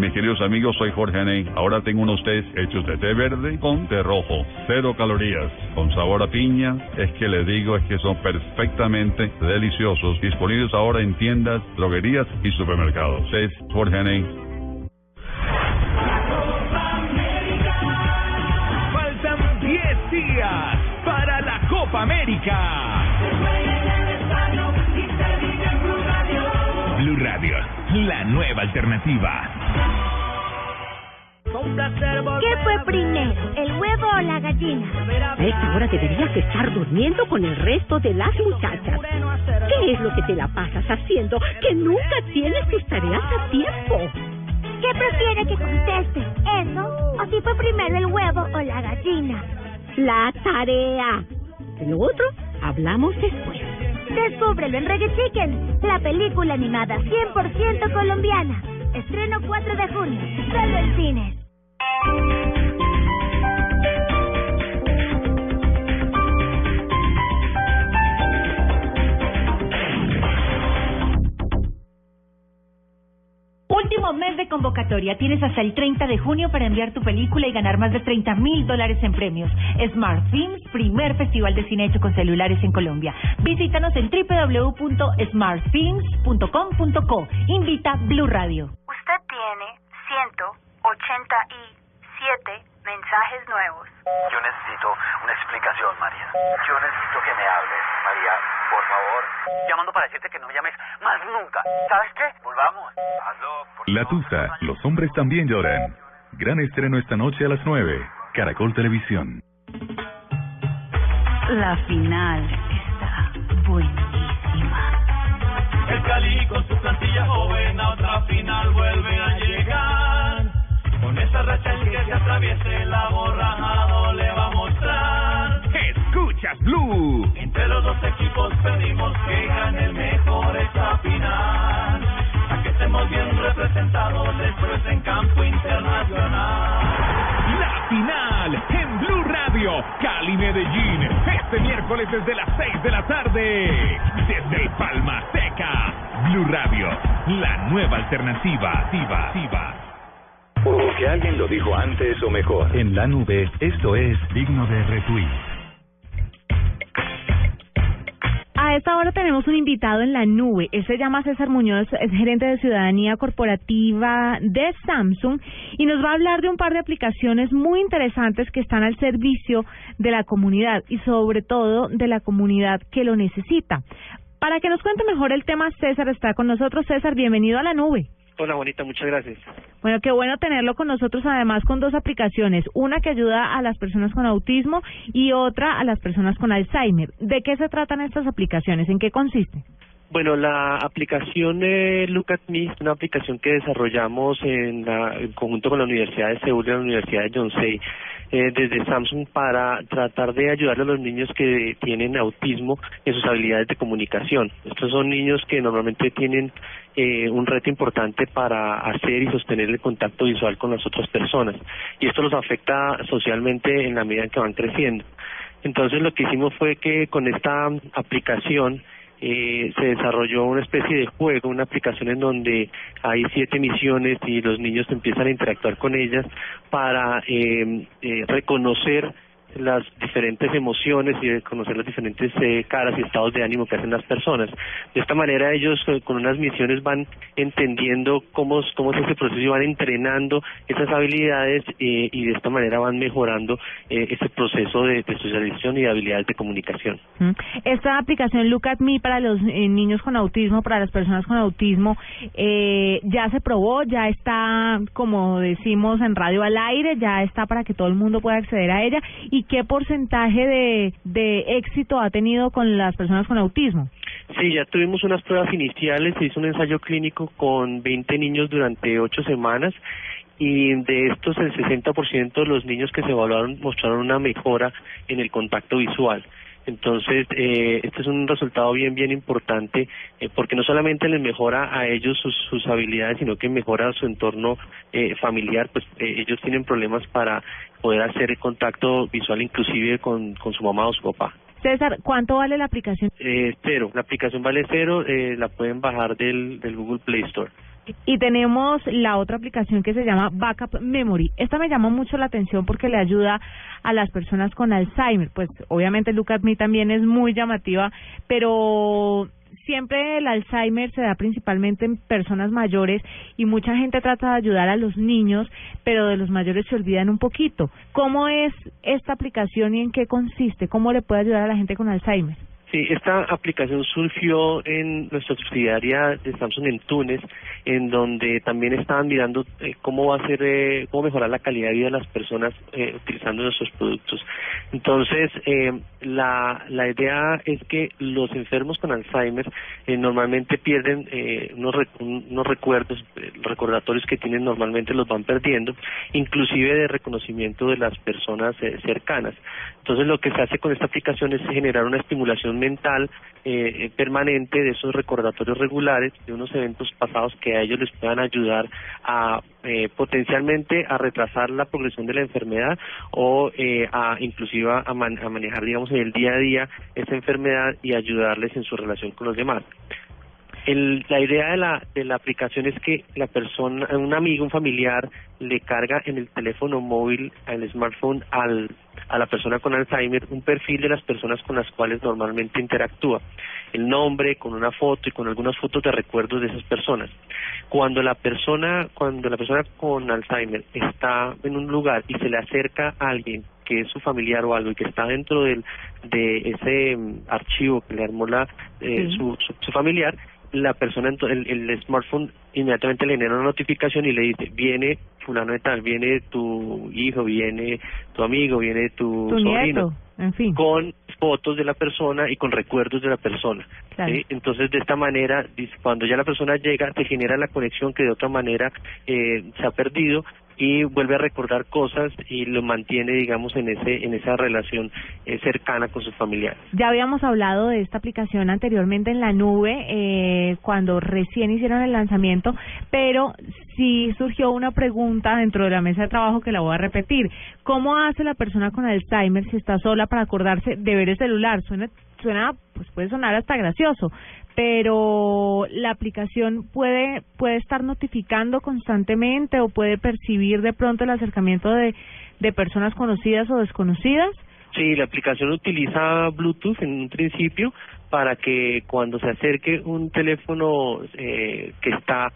Mis queridos amigos, soy Jorge Aney. Ahora tengo unos test hechos de té verde con té rojo. Cero calorías, con sabor a piña. Es que les digo, es que son perfectamente deliciosos. Disponibles ahora en tiendas, droguerías y supermercados. Es Jorge Aney. Faltan 10 días para la Copa América. Blue Radio, la nueva alternativa. ¿Qué fue primero, el huevo o la gallina? A esta hora deberías estar durmiendo con el resto de las muchachas. ¿Qué es lo que te la pasas haciendo que nunca tienes tus tareas a tiempo? ¿Qué prefiere que conteste? ¿Eso? ¿O si fue primero el huevo o la gallina? La tarea. De lo otro, hablamos después. Descúbrelo en Reggae Chicken, la película animada 100% colombiana. Estreno 4 de junio, solo en cines. Último mes de convocatoria. Tienes hasta el 30 de junio para enviar tu película y ganar más de 30 mil dólares en premios. Smart Films, primer festival de cine hecho con celulares en Colombia. Visítanos en www.smartfilms.com.co. Invita Blue Radio. Usted tiene 187 mensajes nuevos. Yo necesito una explicación, María. Yo necesito que me hables, María, por favor. Llamando para decirte que no me llames más nunca. ¿Sabes qué? Volvamos. Hazlo. por La Tusa, los hombres también lloran. Gran estreno esta noche a las 9. Caracol Televisión. La final está buenísima. El Cali con su plantilla joven a otra final vuelve a llegar. Esa racha el que se atraviese la borrajado le va a mostrar. Escuchas Blue. Entre los dos equipos pedimos que gane el mejor esta final. A que estemos bien representados después en campo internacional. La final en Blue Radio, Cali Medellín, este miércoles desde las 6 de la tarde, desde Palma Seca. Blue Radio, la nueva alternativa. Activa, activa. Porque alguien lo dijo antes o mejor. En la nube, esto es digno de retweet. A esta hora tenemos un invitado en la nube. Él se llama César Muñoz, es gerente de ciudadanía corporativa de Samsung y nos va a hablar de un par de aplicaciones muy interesantes que están al servicio de la comunidad y sobre todo de la comunidad que lo necesita. Para que nos cuente mejor el tema, César está con nosotros. César, bienvenido a la nube. Hola, bonita, muchas gracias. Bueno, qué bueno tenerlo con nosotros, además con dos aplicaciones, una que ayuda a las personas con autismo y otra a las personas con Alzheimer. ¿De qué se tratan estas aplicaciones? ¿En qué consiste? Bueno, la aplicación eh, Look at Me es una aplicación que desarrollamos en, la, en conjunto con la Universidad de Seúl y la Universidad de Yonsei eh, desde Samsung para tratar de ayudar a los niños que tienen autismo en sus habilidades de comunicación. Estos son niños que normalmente tienen eh, un reto importante para hacer y sostener el contacto visual con las otras personas y esto los afecta socialmente en la medida en que van creciendo. Entonces lo que hicimos fue que con esta aplicación eh, se desarrolló una especie de juego, una aplicación en donde hay siete misiones y los niños empiezan a interactuar con ellas para eh, eh, reconocer las diferentes emociones y conocer las diferentes eh, caras y estados de ánimo que hacen las personas. De esta manera ellos eh, con unas misiones van entendiendo cómo, cómo es ese proceso y van entrenando esas habilidades eh, y de esta manera van mejorando eh, ese proceso de, de socialización y de habilidades de comunicación. Mm. Esta aplicación Look at Me para los eh, niños con autismo, para las personas con autismo, ya se probó, ya está, como decimos en radio al aire, ya está para que todo el mundo pueda acceder a ella. ¿Y y qué porcentaje de, de éxito ha tenido con las personas con autismo. Sí, ya tuvimos unas pruebas iniciales, se hizo un ensayo clínico con 20 niños durante ocho semanas y de estos el 60% de los niños que se evaluaron mostraron una mejora en el contacto visual. Entonces, eh, este es un resultado bien, bien importante, eh, porque no solamente les mejora a ellos sus, sus habilidades, sino que mejora su entorno eh, familiar, pues eh, ellos tienen problemas para poder hacer el contacto visual inclusive con, con su mamá o su papá. César, ¿cuánto vale la aplicación? Eh, cero, la aplicación vale cero, eh, la pueden bajar del, del Google Play Store. Y tenemos la otra aplicación que se llama Backup Memory. Esta me llama mucho la atención porque le ayuda a las personas con Alzheimer. Pues obviamente Look at Me también es muy llamativa, pero siempre el Alzheimer se da principalmente en personas mayores y mucha gente trata de ayudar a los niños, pero de los mayores se olvidan un poquito. ¿Cómo es esta aplicación y en qué consiste? ¿Cómo le puede ayudar a la gente con Alzheimer? Sí, esta aplicación surgió en nuestra subsidiaria de Samsung en Túnez, en donde también estaban mirando eh, cómo va a ser, eh, cómo mejorar la calidad de vida de las personas eh, utilizando nuestros productos. Entonces, eh, la, la idea es que los enfermos con Alzheimer eh, normalmente pierden eh, unos, rec- unos recuerdos, recordatorios que tienen normalmente los van perdiendo, inclusive de reconocimiento de las personas cercanas. Entonces, lo que se hace con esta aplicación es generar una estimulación mental eh, eh, permanente de esos recordatorios regulares de unos eventos pasados que a ellos les puedan ayudar a eh, potencialmente a retrasar la progresión de la enfermedad o eh, a inclusive a, man- a manejar digamos en el día a día esa enfermedad y ayudarles en su relación con los demás. El, la idea de la, de la aplicación es que la persona, un amigo, un familiar, le carga en el teléfono móvil, al smartphone, al, a la persona con Alzheimer un perfil de las personas con las cuales normalmente interactúa. El nombre, con una foto y con algunas fotos de recuerdos de esas personas. Cuando la persona, cuando la persona con Alzheimer está en un lugar y se le acerca a alguien que es su familiar o algo y que está dentro del, de ese mm, archivo que le armó la, eh, Sí. su, su, su familiar, la persona, el, el smartphone inmediatamente le genera una notificación y le dice, viene fulano de tal, viene tu hijo, viene tu amigo, viene tu, Tu sobrino, nieto, en fin. con fotos de la persona y con recuerdos de la persona. Claro. ¿sí? Entonces, de esta manera, cuando ya la persona llega, se genera la conexión que de otra manera eh, se ha perdido y vuelve a recordar cosas y lo mantiene, digamos, en ese en esa relación eh, cercana con sus familiares. Ya habíamos hablado de esta aplicación anteriormente en la nube eh, cuando recién hicieron el lanzamiento, pero sí surgió una pregunta dentro de la mesa de trabajo que la voy a repetir. ¿Cómo hace la persona con Alzheimer si está sola para acordarse de ver el celular? Suena, suena, pues puede sonar hasta gracioso, pero la aplicación puede puede estar notificando constantemente o puede percibir de pronto el acercamiento de de personas conocidas o desconocidas. Sí, la aplicación utiliza Bluetooth en un principio para que cuando se acerque un teléfono eh, que está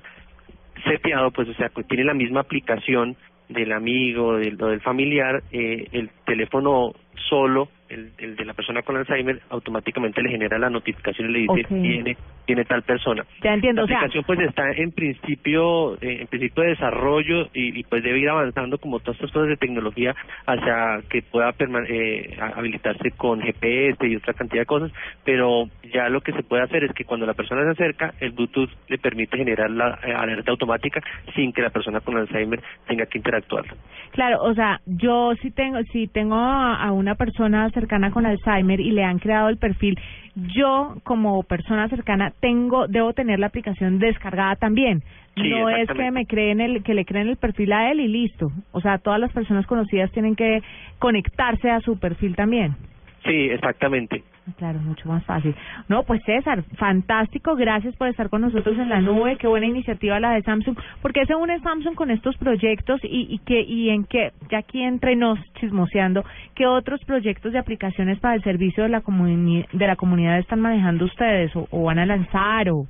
seteado, pues o sea, que tiene la misma aplicación del amigo o del familiar, eh, el teléfono solo, el, el de la persona con Alzheimer, automáticamente le genera la notificación y le dice, Ok. viene, viene tal persona. Ya entiendo, La o sea, aplicación pues está en principio eh, en principio de desarrollo y, y, pues debe ir avanzando como todas estas cosas de tecnología hacia que pueda eh, habilitarse con GPS y otra cantidad de cosas, pero ya lo que se puede hacer es que cuando la persona se acerca, el Bluetooth le permite generar la eh, alerta automática sin que la persona con Alzheimer tenga que interactuar. Claro, o sea, yo si tengo si tengo a una persona cercana con Alzheimer y le han creado el perfil, yo como persona cercana tengo debo tener la aplicación descargada también. Sí, no es que me creen el que le creen el perfil a él y listo. O sea, todas las personas conocidas tienen que conectarse a su perfil también. Sí, exactamente. Claro, mucho más fácil. No, pues César, fantástico, gracias por estar con nosotros en la nube, qué buena iniciativa la de Samsung. ¿Por qué se une Samsung con estos proyectos y, y que y en qué, ya aquí entre nos chismoseando, qué otros proyectos de aplicaciones para el servicio de la comuni de la comunidad están manejando ustedes o, o van a lanzar o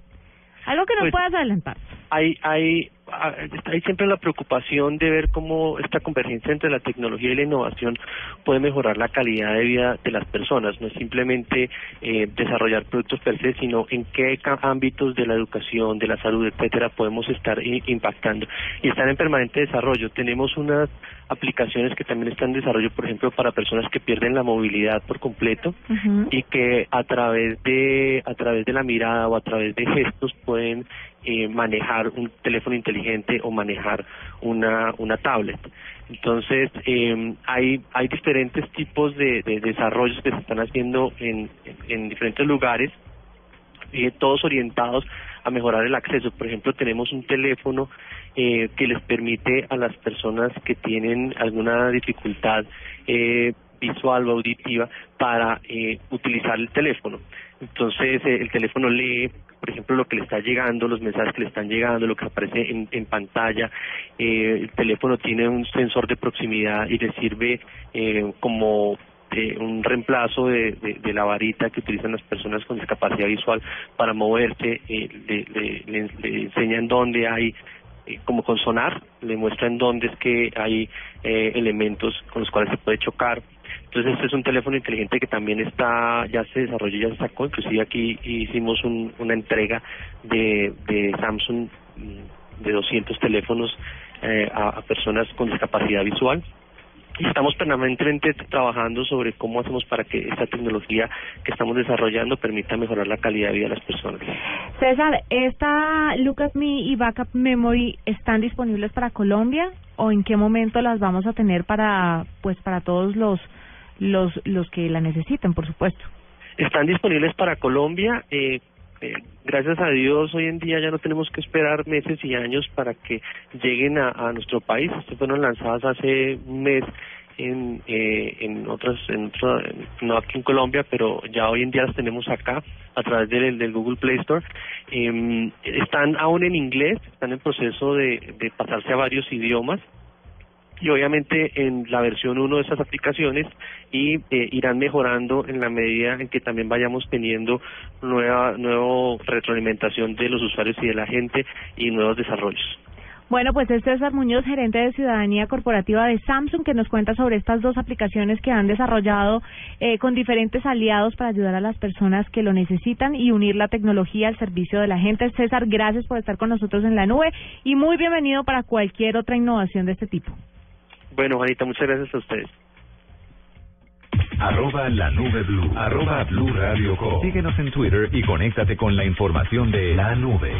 algo que nos Pues- puedas adelantar? Hay, hay hay siempre la preocupación de ver cómo esta convergencia entre la tecnología y la innovación puede mejorar la calidad de vida de las personas. No es simplemente eh, desarrollar productos per se, sino en qué ámbitos de la educación, de la salud, etcétera, podemos estar impactando. Y están en permanente desarrollo. Tenemos unas aplicaciones que también están en desarrollo, por ejemplo, para personas que pierden la movilidad por completo y que a través de a través de la mirada o a través de gestos pueden eh, manejar un teléfono inteligente o manejar una una tablet. Entonces eh, hay hay diferentes tipos de, de desarrollos que se están haciendo en, en, en diferentes lugares eh, todos orientados a mejorar el acceso. Por ejemplo, tenemos un teléfono eh, que les permite a las personas que tienen alguna dificultad eh, visual o auditiva para eh, utilizar el teléfono. Entonces, eh, el teléfono lee, por ejemplo, lo que le está llegando, los mensajes que le están llegando, lo que aparece en, en pantalla. Eh, el teléfono tiene un sensor de proximidad y le sirve eh, como eh, un reemplazo de, la varita que utilizan las personas con discapacidad visual para moverse, eh, le, le, le, enseñan dónde hay, eh, como con sonar, le muestran dónde es que hay eh, elementos con los cuales se puede chocar. Entonces este es un teléfono inteligente que también está, ya se desarrolló, ya se sacó, inclusive aquí hicimos un, una entrega de, de Samsung mm, de 200 teléfonos eh, a personas con discapacidad visual y estamos permanentemente trabajando sobre cómo hacemos para que esta tecnología que estamos desarrollando permita mejorar la calidad de vida de las personas. César, ¿esta at Me y Backup Memory están disponibles para Colombia o en qué momento las vamos a tener para pues para todos los los los que la necesiten, por supuesto? Están disponibles para Colombia. Eh, eh, gracias a Dios, hoy en día ya no tenemos que esperar meses y años para que lleguen a, nuestro país. Estas fueron lanzadas hace un mes en, eh, en otras, en otro- no aquí en Colombia, pero ya hoy en día las tenemos acá a través del, Google Play Store. Eh, están aún en inglés, están en proceso de pasarse a varios idiomas y obviamente en la versión 1 de estas aplicaciones y eh, irán mejorando en la medida en que también vayamos teniendo nueva nuevo retroalimentación de los usuarios y de la gente y nuevos desarrollos. Bueno, pues es César Muñoz, gerente de Ciudadanía Corporativa de Samsung, que nos cuenta sobre estas dos aplicaciones que han desarrollado eh, con diferentes aliados para ayudar a las personas que lo necesitan y unir la tecnología al servicio de la gente. César, gracias por estar con nosotros en la nube y muy bienvenido para cualquier otra innovación de este tipo. Bueno, Juanita, muchas gracias a ustedes. Arroba la nube blue. Arroba blue radio com. Síguenos en Twitter y conéctate con la información de la nube.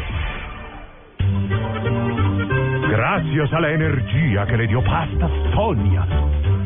Gracias a la energía que le dio pasta Sonia,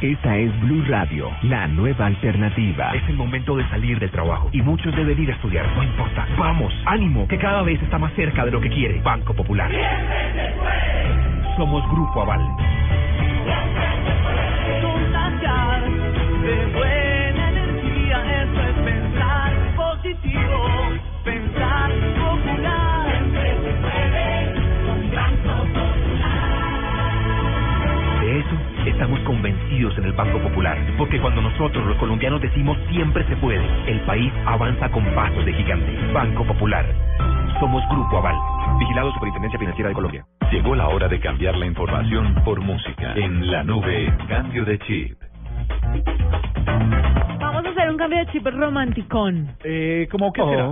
Esta es Blue Radio, la nueva alternativa. Es el momento de salir del trabajo y muchos deben ir a estudiar. No importa. Vamos, ánimo, que cada vez está más cerca de lo que quiere. Banco Popular. Somos Grupo Aval. Estamos convencidos en el Banco Popular, porque cuando nosotros los colombianos decimos siempre se puede, el país avanza con pasos de gigante. Banco Popular. Somos Grupo Aval. Vigilado Superintendencia Financiera de Colombia. Llegó la hora de cambiar la información por música. En la nube, cambio de chip. Cambio de chip romanticón. Eh, ¿Cómo que será?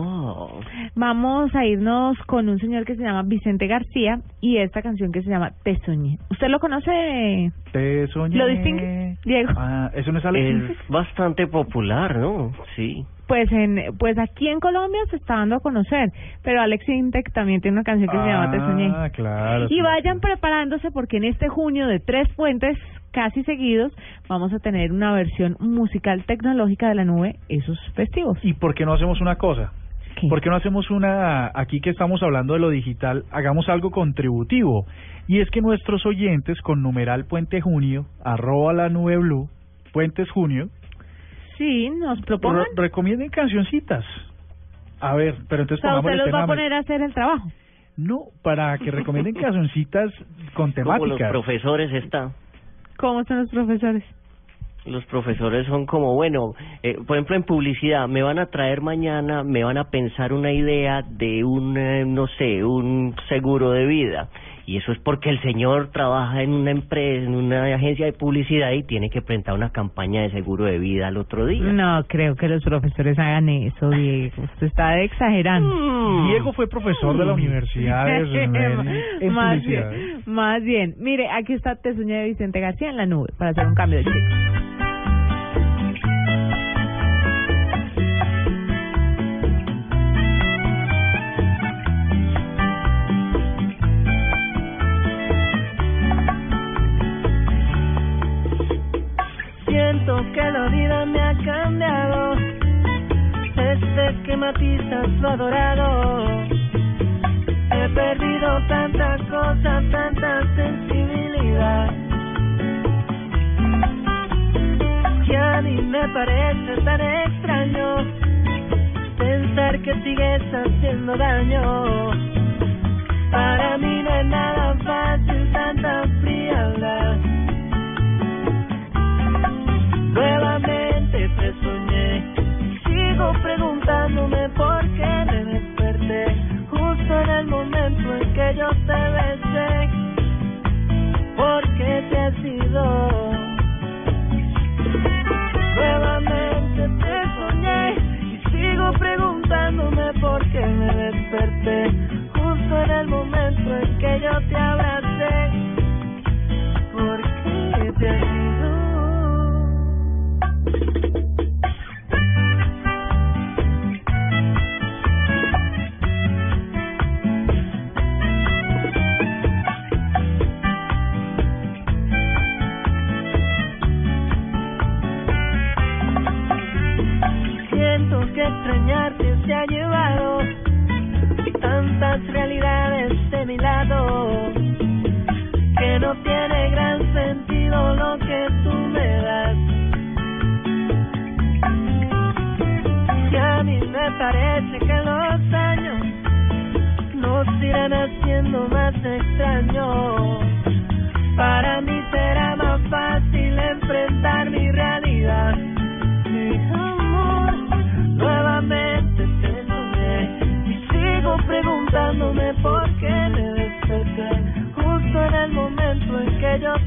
Vamos a irnos con un señor que se llama Vicente García y esta canción que se llama Te soñé. ¿Usted lo conoce? Te soñé. ¿Lo distingue, Diego? Ah, ¿Eso no es bastante popular, ¿no? Sí. Pues en pues aquí en Colombia se está dando a conocer, pero Alex Intec también tiene una canción que se llama Te soñé. Ah, claro. Y vayan preparándose porque en este junio de tres puentes casi seguidos vamos a tener una versión musical tecnológica de la nube esos festivos. ¿Y por qué no hacemos una cosa? ¿Por qué no hacemos una, aquí que estamos hablando de lo digital, hagamos algo contributivo? Y es que nuestros oyentes con numeral Puente Junio, arroba la nube blue, puente es junio. Sí, nos propongan. Re- recomienden cancioncitas. A ver, pero O entonces sea, pongamos usted los va a poner a hacer el trabajo. No, para que recomienden cancioncitas con Como los temáticas. profesores está. ¿Cómo son los profesores? Los profesores son como, bueno, eh, por ejemplo en publicidad, me van a traer mañana, me van a pensar una idea de un, eh, no sé, un seguro de vida. Y eso es porque el señor trabaja en una empresa, en una agencia de publicidad y tiene que presentar una campaña de seguro de vida al otro día. No creo que los profesores hagan eso, Diego. Usted está exagerando. Mm. Diego fue profesor de la Universidad de René en más bien, más bien. Mire, aquí está Tesuña de Vicente García en la nube para hacer un cambio de chip. Desde que matiza su adorado. He perdido tanta cosa, tanta sensibilidad. Que a mí me parece tan extraño pensar que sigues haciendo daño. Para mí no es nada fácil tanta frialdad. Nuevamente te soñé y sigo preguntándome te besé. ¿Por qué te has ido? Nuevamente te soñé y sigo preguntándome por qué me desperté justo en el momento en que yo te abracé. ¿Por qué te has ido? Extrañarte se ha llevado tantas realidades de mi lado que no tiene gran sentido lo que tú me das. Y a mí me parece que los años nos irán haciendo más extraños.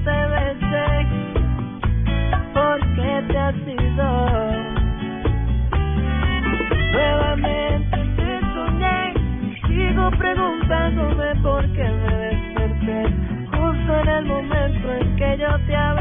Te besé. ¿Por qué te has ido? Nuevamente te soñé sigo preguntándome por qué me desperté justo en el momento en que yo te abracé.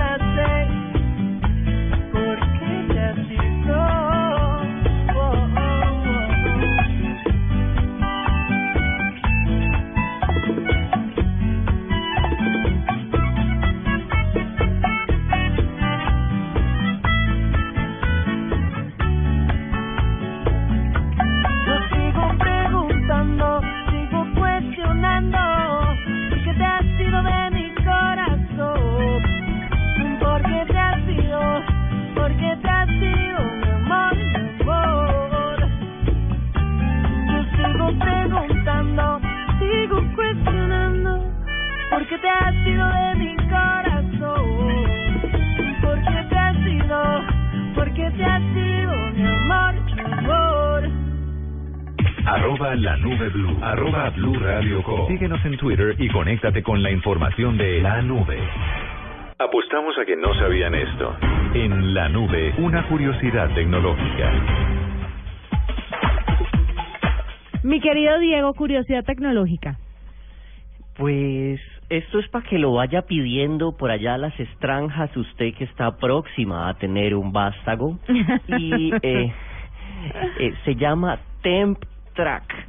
Arroba la nube blue. Arroba blue radio com. Síguenos en Twitter y conéctate con la información de la nube. Apostamos a que no sabían esto. En la nube, una curiosidad tecnológica. Mi querido Diego, curiosidad tecnológica. Pues esto es para que lo vaya pidiendo por allá a las estranjas usted que está próxima a tener un vástago. Y eh, eh, se llama Temp Track,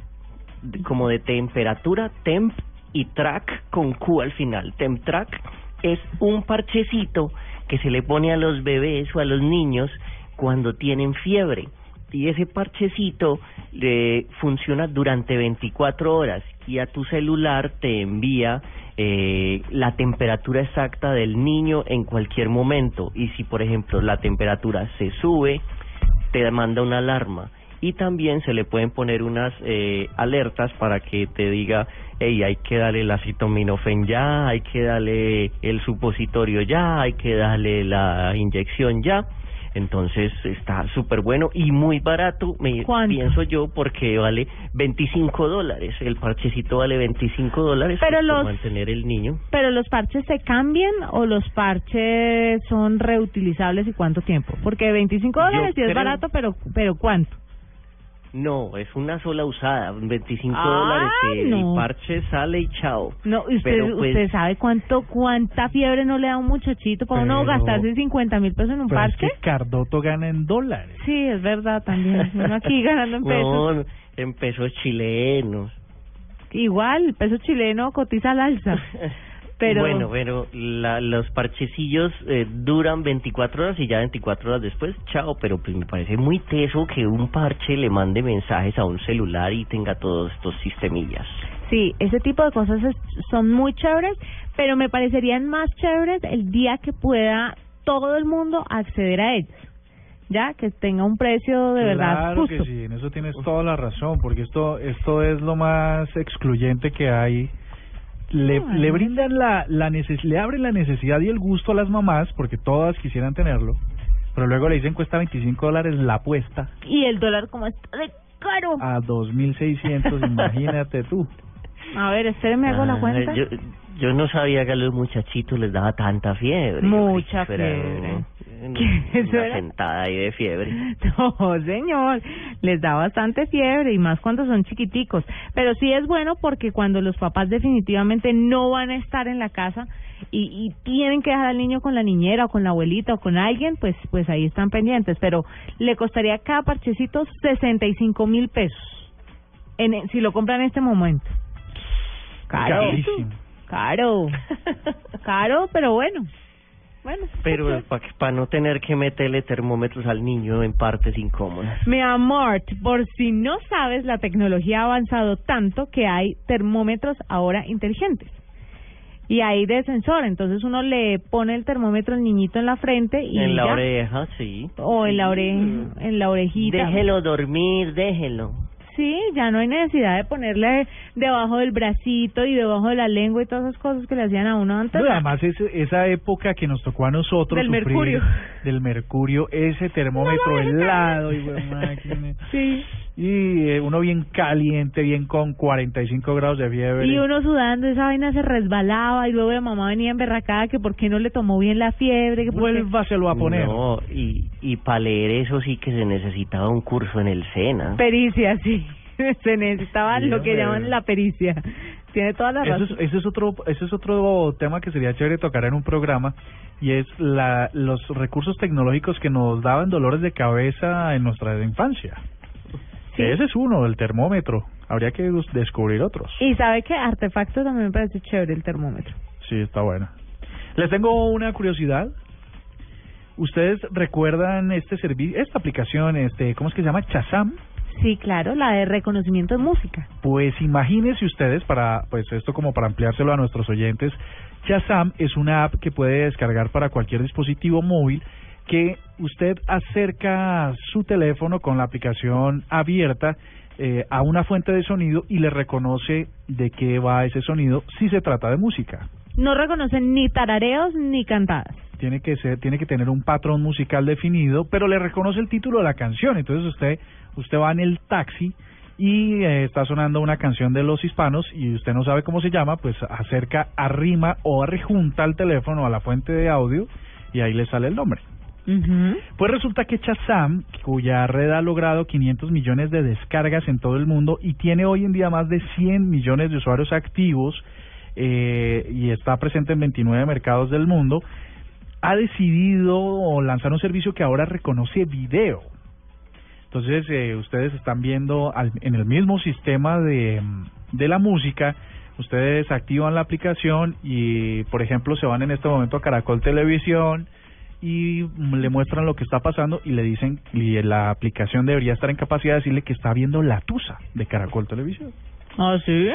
como de temperatura, Temp y Track con Q al final. Temp Track es un parchecito que se le pone a los bebés o a los niños cuando tienen fiebre. Y ese parchecito le funciona durante 24 horas y a tu celular te envía eh, la temperatura exacta del niño en cualquier momento y si por ejemplo la temperatura se sube te manda una alarma y también se le pueden poner unas eh, alertas para que te diga, hey, hay que darle el acetaminofén ya, hay que darle el supositorio ya, hay que darle la inyección ya. Entonces está súper bueno y muy barato, me pienso yo, porque vale 25 dólares. El parchecito vale 25 dólares Pero pues, por los- mantener el niño. ¿Pero los parches se cambian o los parches son reutilizables y cuánto tiempo? Porque 25 Yo dólares sí es creo- barato, pero pero ¿cuánto? No, es una sola usada, 25 Ah, dólares. El no. parche sale y chao. No, usted Pero, pues, usted sabe cuánto cuánta fiebre no le da a un muchachito para uno Pero- gastarse 50 mil pesos en un Pero es parche. que Cardoto gana en dólares. Sí, es verdad también. Uno aquí ganando en pesos. No, en pesos chilenos. Igual, el peso chileno cotiza al alza. Pero Bueno, pero la, los parchecillos eh, duran 24 horas y ya 24 horas después, chao, pero pues me parece muy teso que un parche le mande mensajes a un celular y tenga todos estos sistemillas. Sí, ese tipo de cosas es- son muy chéveres, pero me parecerían más chéveres el día que pueda todo el mundo acceder a ellos. Ya, que tenga un precio de verdad Claro que sí, en eso tienes toda la razón, porque esto esto es lo más excluyente que hay. Le, Ay. le brindan la, la neces le abren la necesidad y el gusto a las mamás, porque todas quisieran tenerlo, pero luego le dicen cuesta 25 dólares la apuesta Y el dólar como está de caro. a 2.600, imagínate tú. A ver, espérenme, hago la Ah, cuenta. Yo, yo no sabía que a los muchachitos les daba tanta fiebre. Mucha fiebre. sentada ahí de fiebre. No, señor, les da bastante fiebre y más cuando son chiquiticos. Pero sí es bueno porque cuando los papás definitivamente no van a estar en la casa y, y tienen que dejar al niño con la niñera o con la abuelita o con alguien, pues pues ahí están pendientes. Pero le costaría cada parchecito 65 mil pesos en, si lo compran en este momento. Caro. Carísimo. Caro. Caro, pero bueno. Bueno. Pero para no tener que meterle termómetros al niño en partes incómodas. Mi amor, por si no sabes, la tecnología ha avanzado tanto que hay termómetros ahora inteligentes. Y hay de sensor, entonces uno le pone el termómetro al niñito en la frente y en la ya. oreja, sí. o en la oreja, en la orejita. Déjelo dormir, déjelo. Sí, ya no hay necesidad de ponerle debajo del bracito y debajo de la lengua y todas esas cosas que le hacían a uno antes. No, además es, esa época que nos tocó a nosotros Del sufrir mercurio. del mercurio, ese termómetro helado y buen máquina. Sí. Y eh, uno bien caliente, bien con 45 grados de fiebre. Y uno sudando, esa vaina se resbalaba y luego la mamá venía emberracada que por qué no le tomó bien la fiebre. Que Vuélvaselo a poner. No, y, y para leer eso sí que se necesitaba un curso en el SENA. Pericia, sí. Se necesitaba Sí, lo que llaman la pericia. Tiene toda la Eso razón. es, ese es otro ese es otro tema que sería chévere tocar en un programa y es la los recursos tecnológicos que nos daban dolores de cabeza en nuestra infancia. Ese es uno, el termómetro. Habría que descubrir otros. Y sabe que artefacto también me parece chévere el termómetro. Sí, está bueno. Les tengo una curiosidad. ¿Ustedes recuerdan este servicio, esta aplicación, este, ¿cómo es que se llama? Chazam. Sí, claro, la de reconocimiento de música. Pues imagínense ustedes, para pues esto como para ampliárselo a nuestros oyentes, Chazam es una app que puede descargar para cualquier dispositivo móvil que usted acerca su teléfono con la aplicación abierta eh, a una fuente de sonido y le reconoce de qué va ese sonido si se trata de música. No reconocen ni tarareos ni cantadas. Tiene que ser, tiene que tener un patrón musical definido, pero le reconoce el título de la canción. Entonces usted, usted va en el taxi y eh, está sonando una canción de los hispanos y usted no sabe cómo se llama, pues acerca, arrima o arrejunta el teléfono a la fuente de audio y ahí le sale el nombre. Pues resulta que Chazam, cuya red ha logrado 500 millones de descargas en todo el mundo y tiene hoy en día más de 100 millones de usuarios activos eh, y está presente en 29 mercados del mundo, ha decidido lanzar un servicio que ahora reconoce video. Entonces, eh, ustedes están viendo al- en el mismo sistema de la música, ustedes activan la aplicación y, por ejemplo, se van en este momento a Caracol Televisión y le muestran lo que está pasando y le dicen, y la aplicación debería estar en capacidad de decirle que está viendo la tusa de Caracol Televisión. ¿Ah, sí?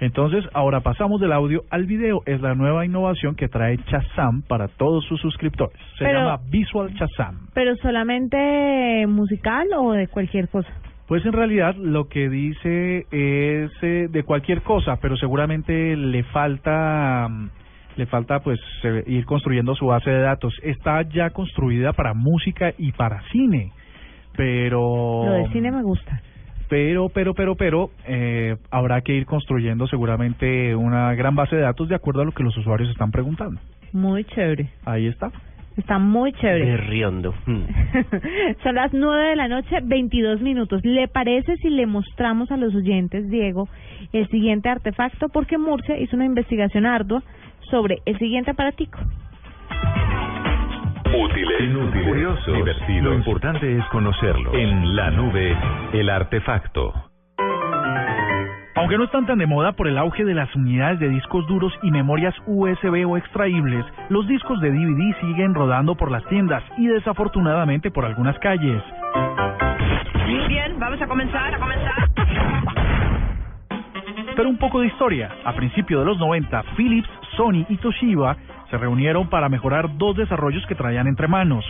Entonces, ahora pasamos del audio al video. Es la nueva innovación que trae Chazam para todos sus suscriptores. Se Pero- llama Visual Chazam. ¿Pero solamente musical o de cualquier cosa? Pues en realidad lo que dice es eh, de cualquier cosa, pero seguramente le falta mm, le falta pues ir construyendo su base de datos. Está ya construida para música y para cine, pero Lo de cine me gusta. pero pero pero pero eh, habrá que ir construyendo seguramente una gran base de datos de acuerdo a lo que los usuarios están preguntando. Muy chévere. Ahí está. Está muy chévere. Berriondo. Mm. Son las nueve de la noche, 22 minutos. ¿Le parece si le mostramos a los oyentes, Diego, el siguiente artefacto? Porque Murcia hizo una investigación ardua sobre el siguiente aparatico. Útiles, inútiles, curiosos, divertidos. Lo importante es conocerlo. En la nube, el artefacto. Aunque no están tan de moda por el auge de las unidades de discos duros y memorias USB o extraíbles, los discos de DVD siguen rodando por las tiendas y desafortunadamente por algunas calles. Bien, vamos a comenzar, a comenzar. Pero un poco de historia. A principios de los 90, Philips, Sony y Toshiba se reunieron para mejorar dos desarrollos que traían entre manos.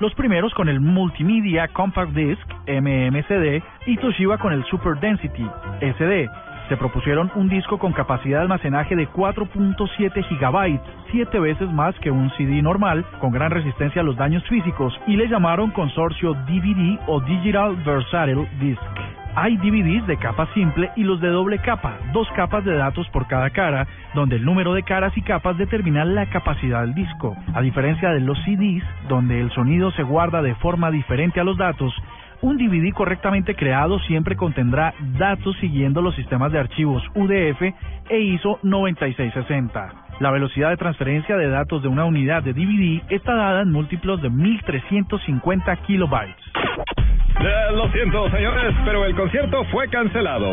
Los primeros con el Multimedia Compact Disc, MMCD, y Toshiba con el Super Density, SD. Se propusieron un disco con capacidad de almacenaje de 4.7 gigabytes, siete veces más que un CD normal, con gran resistencia a los daños físicos, y le llamaron consorcio DVD o Digital Versatile Disc. Hay DVDs de capa simple y los de doble capa, dos capas de datos por cada cara, donde el número de caras y capas determina la capacidad del disco. A diferencia de los CDs, donde el sonido se guarda de forma diferente a los datos, un DVD correctamente creado siempre contendrá datos siguiendo los sistemas de archivos UDF e ISO 9660. La velocidad de transferencia de datos de una unidad de DVD está dada en múltiplos de 1350 kilobytes. Eh, lo siento, señores, pero el concierto fue cancelado.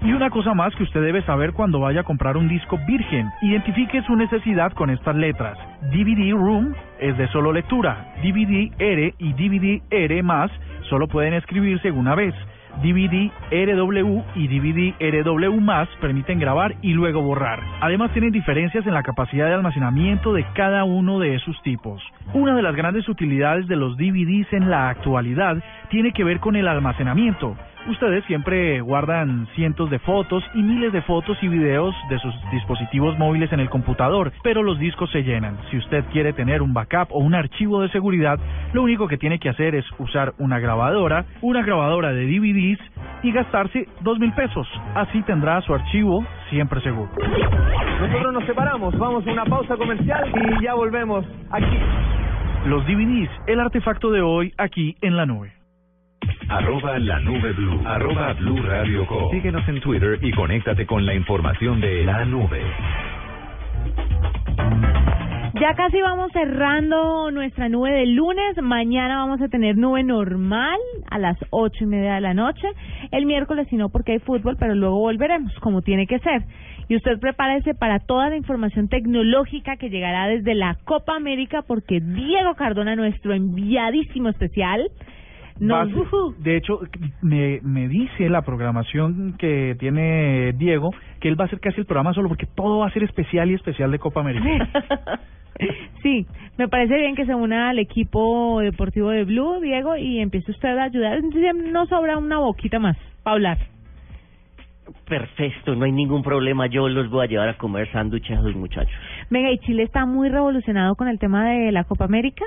Y una cosa más que usted debe saber cuando vaya a comprar un disco virgen. Identifique su necesidad con estas letras. DVD Room es de solo lectura. DVD R y DVD R más solo pueden escribirse una vez. DVD RW y DVD RW más permiten grabar y luego borrar. Además tienen diferencias en la capacidad de almacenamiento de cada uno de esos tipos. Una de las grandes utilidades de los DVDs en la actualidad tiene que ver con el almacenamiento. Ustedes siempre guardan cientos de fotos y miles de fotos y videos de sus dispositivos móviles en el computador, pero los discos se llenan. Si usted quiere tener un backup o un archivo de seguridad, lo único que tiene que hacer es usar una grabadora, una grabadora de DVDs y gastarse dos mil pesos. Así tendrá su archivo siempre seguro. Nosotros nos separamos, vamos a una pausa comercial y ya volvemos aquí. Los DVDs, el artefacto de hoy aquí en la nube. Arroba la nube blue. Arroba blue radio com. Síguenos en Twitter y conéctate con la información de la nube. Ya casi vamos cerrando nuestra nube de lunes. Mañana vamos a tener nube normal a las ocho y media de la noche. El miércoles, si no, porque hay fútbol, pero luego volveremos, como tiene que ser. Y usted prepárese para toda la información tecnológica que llegará desde la Copa América, porque Diego Cardona, nuestro enviadísimo especial, Va- de hecho, me, me dice la programación que tiene Diego que él va a hacer casi el programa solo porque todo va a ser especial y especial de Copa América. Sí, me parece bien que se una al equipo deportivo de Blue, Diego, y empiece usted a ayudar. No sobra una boquita más para hablar. Perfecto, no hay ningún problema. Yo los voy a llevar a comer sándwiches a los muchachos. Venga, ¿y Chile está muy revolucionado con el tema de la Copa América?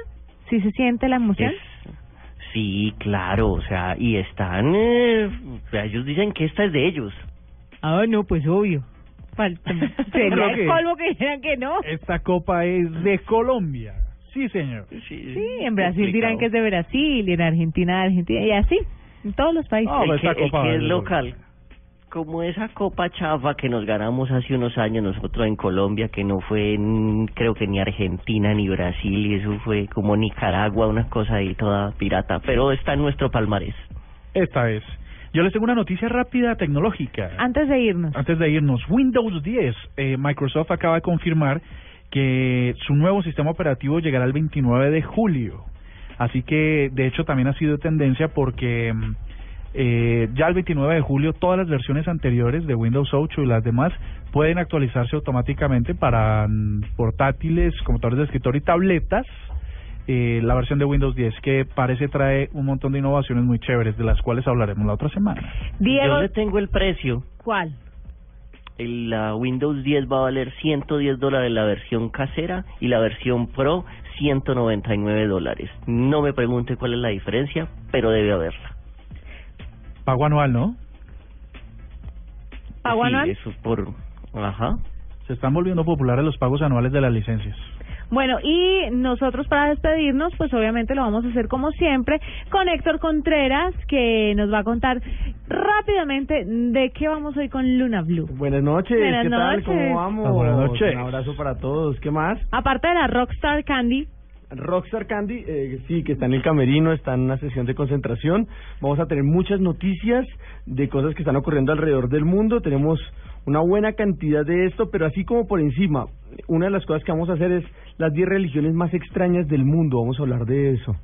¿Sí se siente la emoción? Sí, claro, o sea, y están. Eh, ellos dicen que esta es de ellos. Ah, no, pues obvio. Falta. Sería el que- polvo que dijeran que no. Esta copa es de Colombia. Sí, señor. Sí, en Brasil dirán que es de Brasil, y en Argentina de Argentina, y así, en todos los países. el que, el que es local. Como esa copa chafa que nos ganamos hace unos años nosotros en Colombia, que no fue, en- creo que ni Argentina ni Brasil, y eso fue como Nicaragua, una cosa ahí toda pirata, pero está en nuestro palmarés. Esta es. Yo les tengo una noticia rápida tecnológica. Antes de irnos. Antes de irnos, Windows 10, eh, Microsoft acaba de confirmar que su nuevo sistema operativo llegará el 29 de julio. Así que, de hecho, también ha sido tendencia porque mm, eh, ya el 29 de julio todas las versiones anteriores de Windows 8 y las demás pueden actualizarse automáticamente para mm, portátiles, computadores de escritorio y tabletas. Eh, la versión de Windows 10 que parece trae un montón de innovaciones muy chéveres de las cuales hablaremos la otra semana. Diego, Yo le tengo el precio. ¿cuál? El, la Windows 10 va a valer 110 dólares la versión casera y la versión Pro 199 dólares. No me pregunte cuál es la diferencia, pero debe haberla. Pago anual, ¿no? ¿Pago Sí, anual? Eso por... Ajá. Se están volviendo populares los pagos anuales de las licencias. Bueno, y nosotros para despedirnos, pues obviamente lo vamos a hacer como siempre con Héctor Contreras, que nos va a contar rápidamente de qué vamos hoy con Luna Blue. Buenas noches, Buenas ¿qué tal? noches. ¿Cómo vamos? Ah, buenas noches. Un abrazo para todos. ¿Qué más? Aparte de la Rockstar Candy, Rockstar Candy, eh, sí, que está en el camerino, está en una sesión de concentración. Vamos a tener muchas noticias de cosas que están ocurriendo alrededor del mundo. Tenemos una buena cantidad de esto, pero así como por encima, una de las cosas que vamos a hacer es las 10 religiones más extrañas del mundo. Vamos a hablar de eso.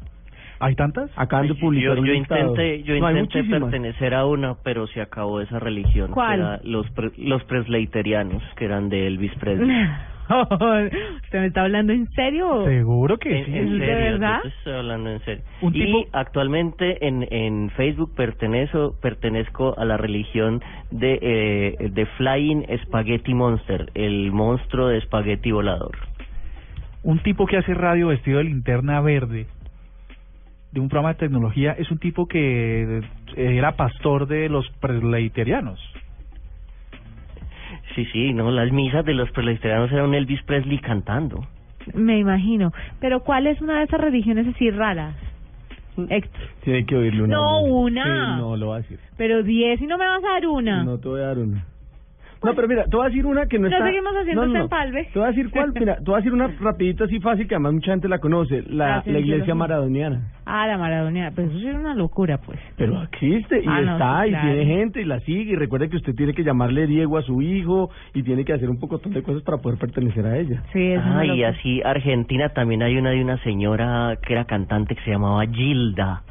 ¿Hay tantas? Acaban de publicar Yo, yo intenté, yo No, intenté pertenecer a una, pero se acabó esa religión. que ¿Cuál? era los pre- los presleiterianos, que eran de Elvis Presley. ¿Usted me está hablando en serio? Seguro que En, sí. en ¿De serio, verdad? te estoy hablando en serio. Un y tipo- actualmente en, en Facebook pertenezco, pertenezco a la religión de, eh, de Flying Spaghetti Monster, el monstruo de espagueti volador. Un tipo que hace radio vestido de linterna verde de un programa de tecnología es un tipo que eh, era pastor de los presleiterianos. Sí, sí, no, las misas de los presleiterianos eran un Elvis Presley cantando. Me imagino. Pero ¿cuál es una de esas religiones así raras? Héctor. Tiene que oírle una. No, una. Sí, no, lo va a decir. Pero 10 y no me vas a dar una. No te voy a dar una. No, pero mira, te voy a decir una que no No está... seguimos haciendo no, no, este no. empalme. Te voy a decir cuál, mira, te voy a decir una rapidita así fácil que además mucha gente la conoce, la, Ah, sí, la iglesia maradoniana. Ah, la maradoniana. Pues eso sí es una locura, pues. Pero existe y Ah, no, está sí, y claro. tiene gente y la sigue y recuerde que usted tiene que llamarle Diego a su hijo y tiene que hacer un poco de cosas para poder pertenecer a ella. Sí, es una Ah, y así Argentina también hay una de una señora que era cantante que se llamaba Gilda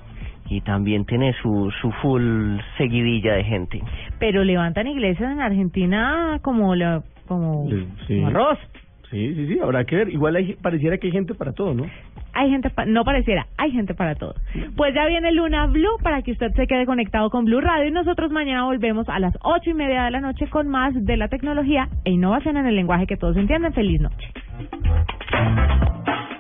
y también tiene su su full seguidilla de gente. Pero levantan iglesias en Argentina como la, como, Sí. como arroz. Sí, sí, sí, habrá que ver. Igual hay, pareciera que hay gente para todo, ¿no? Hay gente, pa- no pareciera, hay gente para todo. Pues ya viene Luna Blue para que usted se quede conectado con Blue Radio y nosotros mañana volvemos a las ocho y media de la noche con más de la tecnología e innovación en el lenguaje que todos entienden. Feliz noche.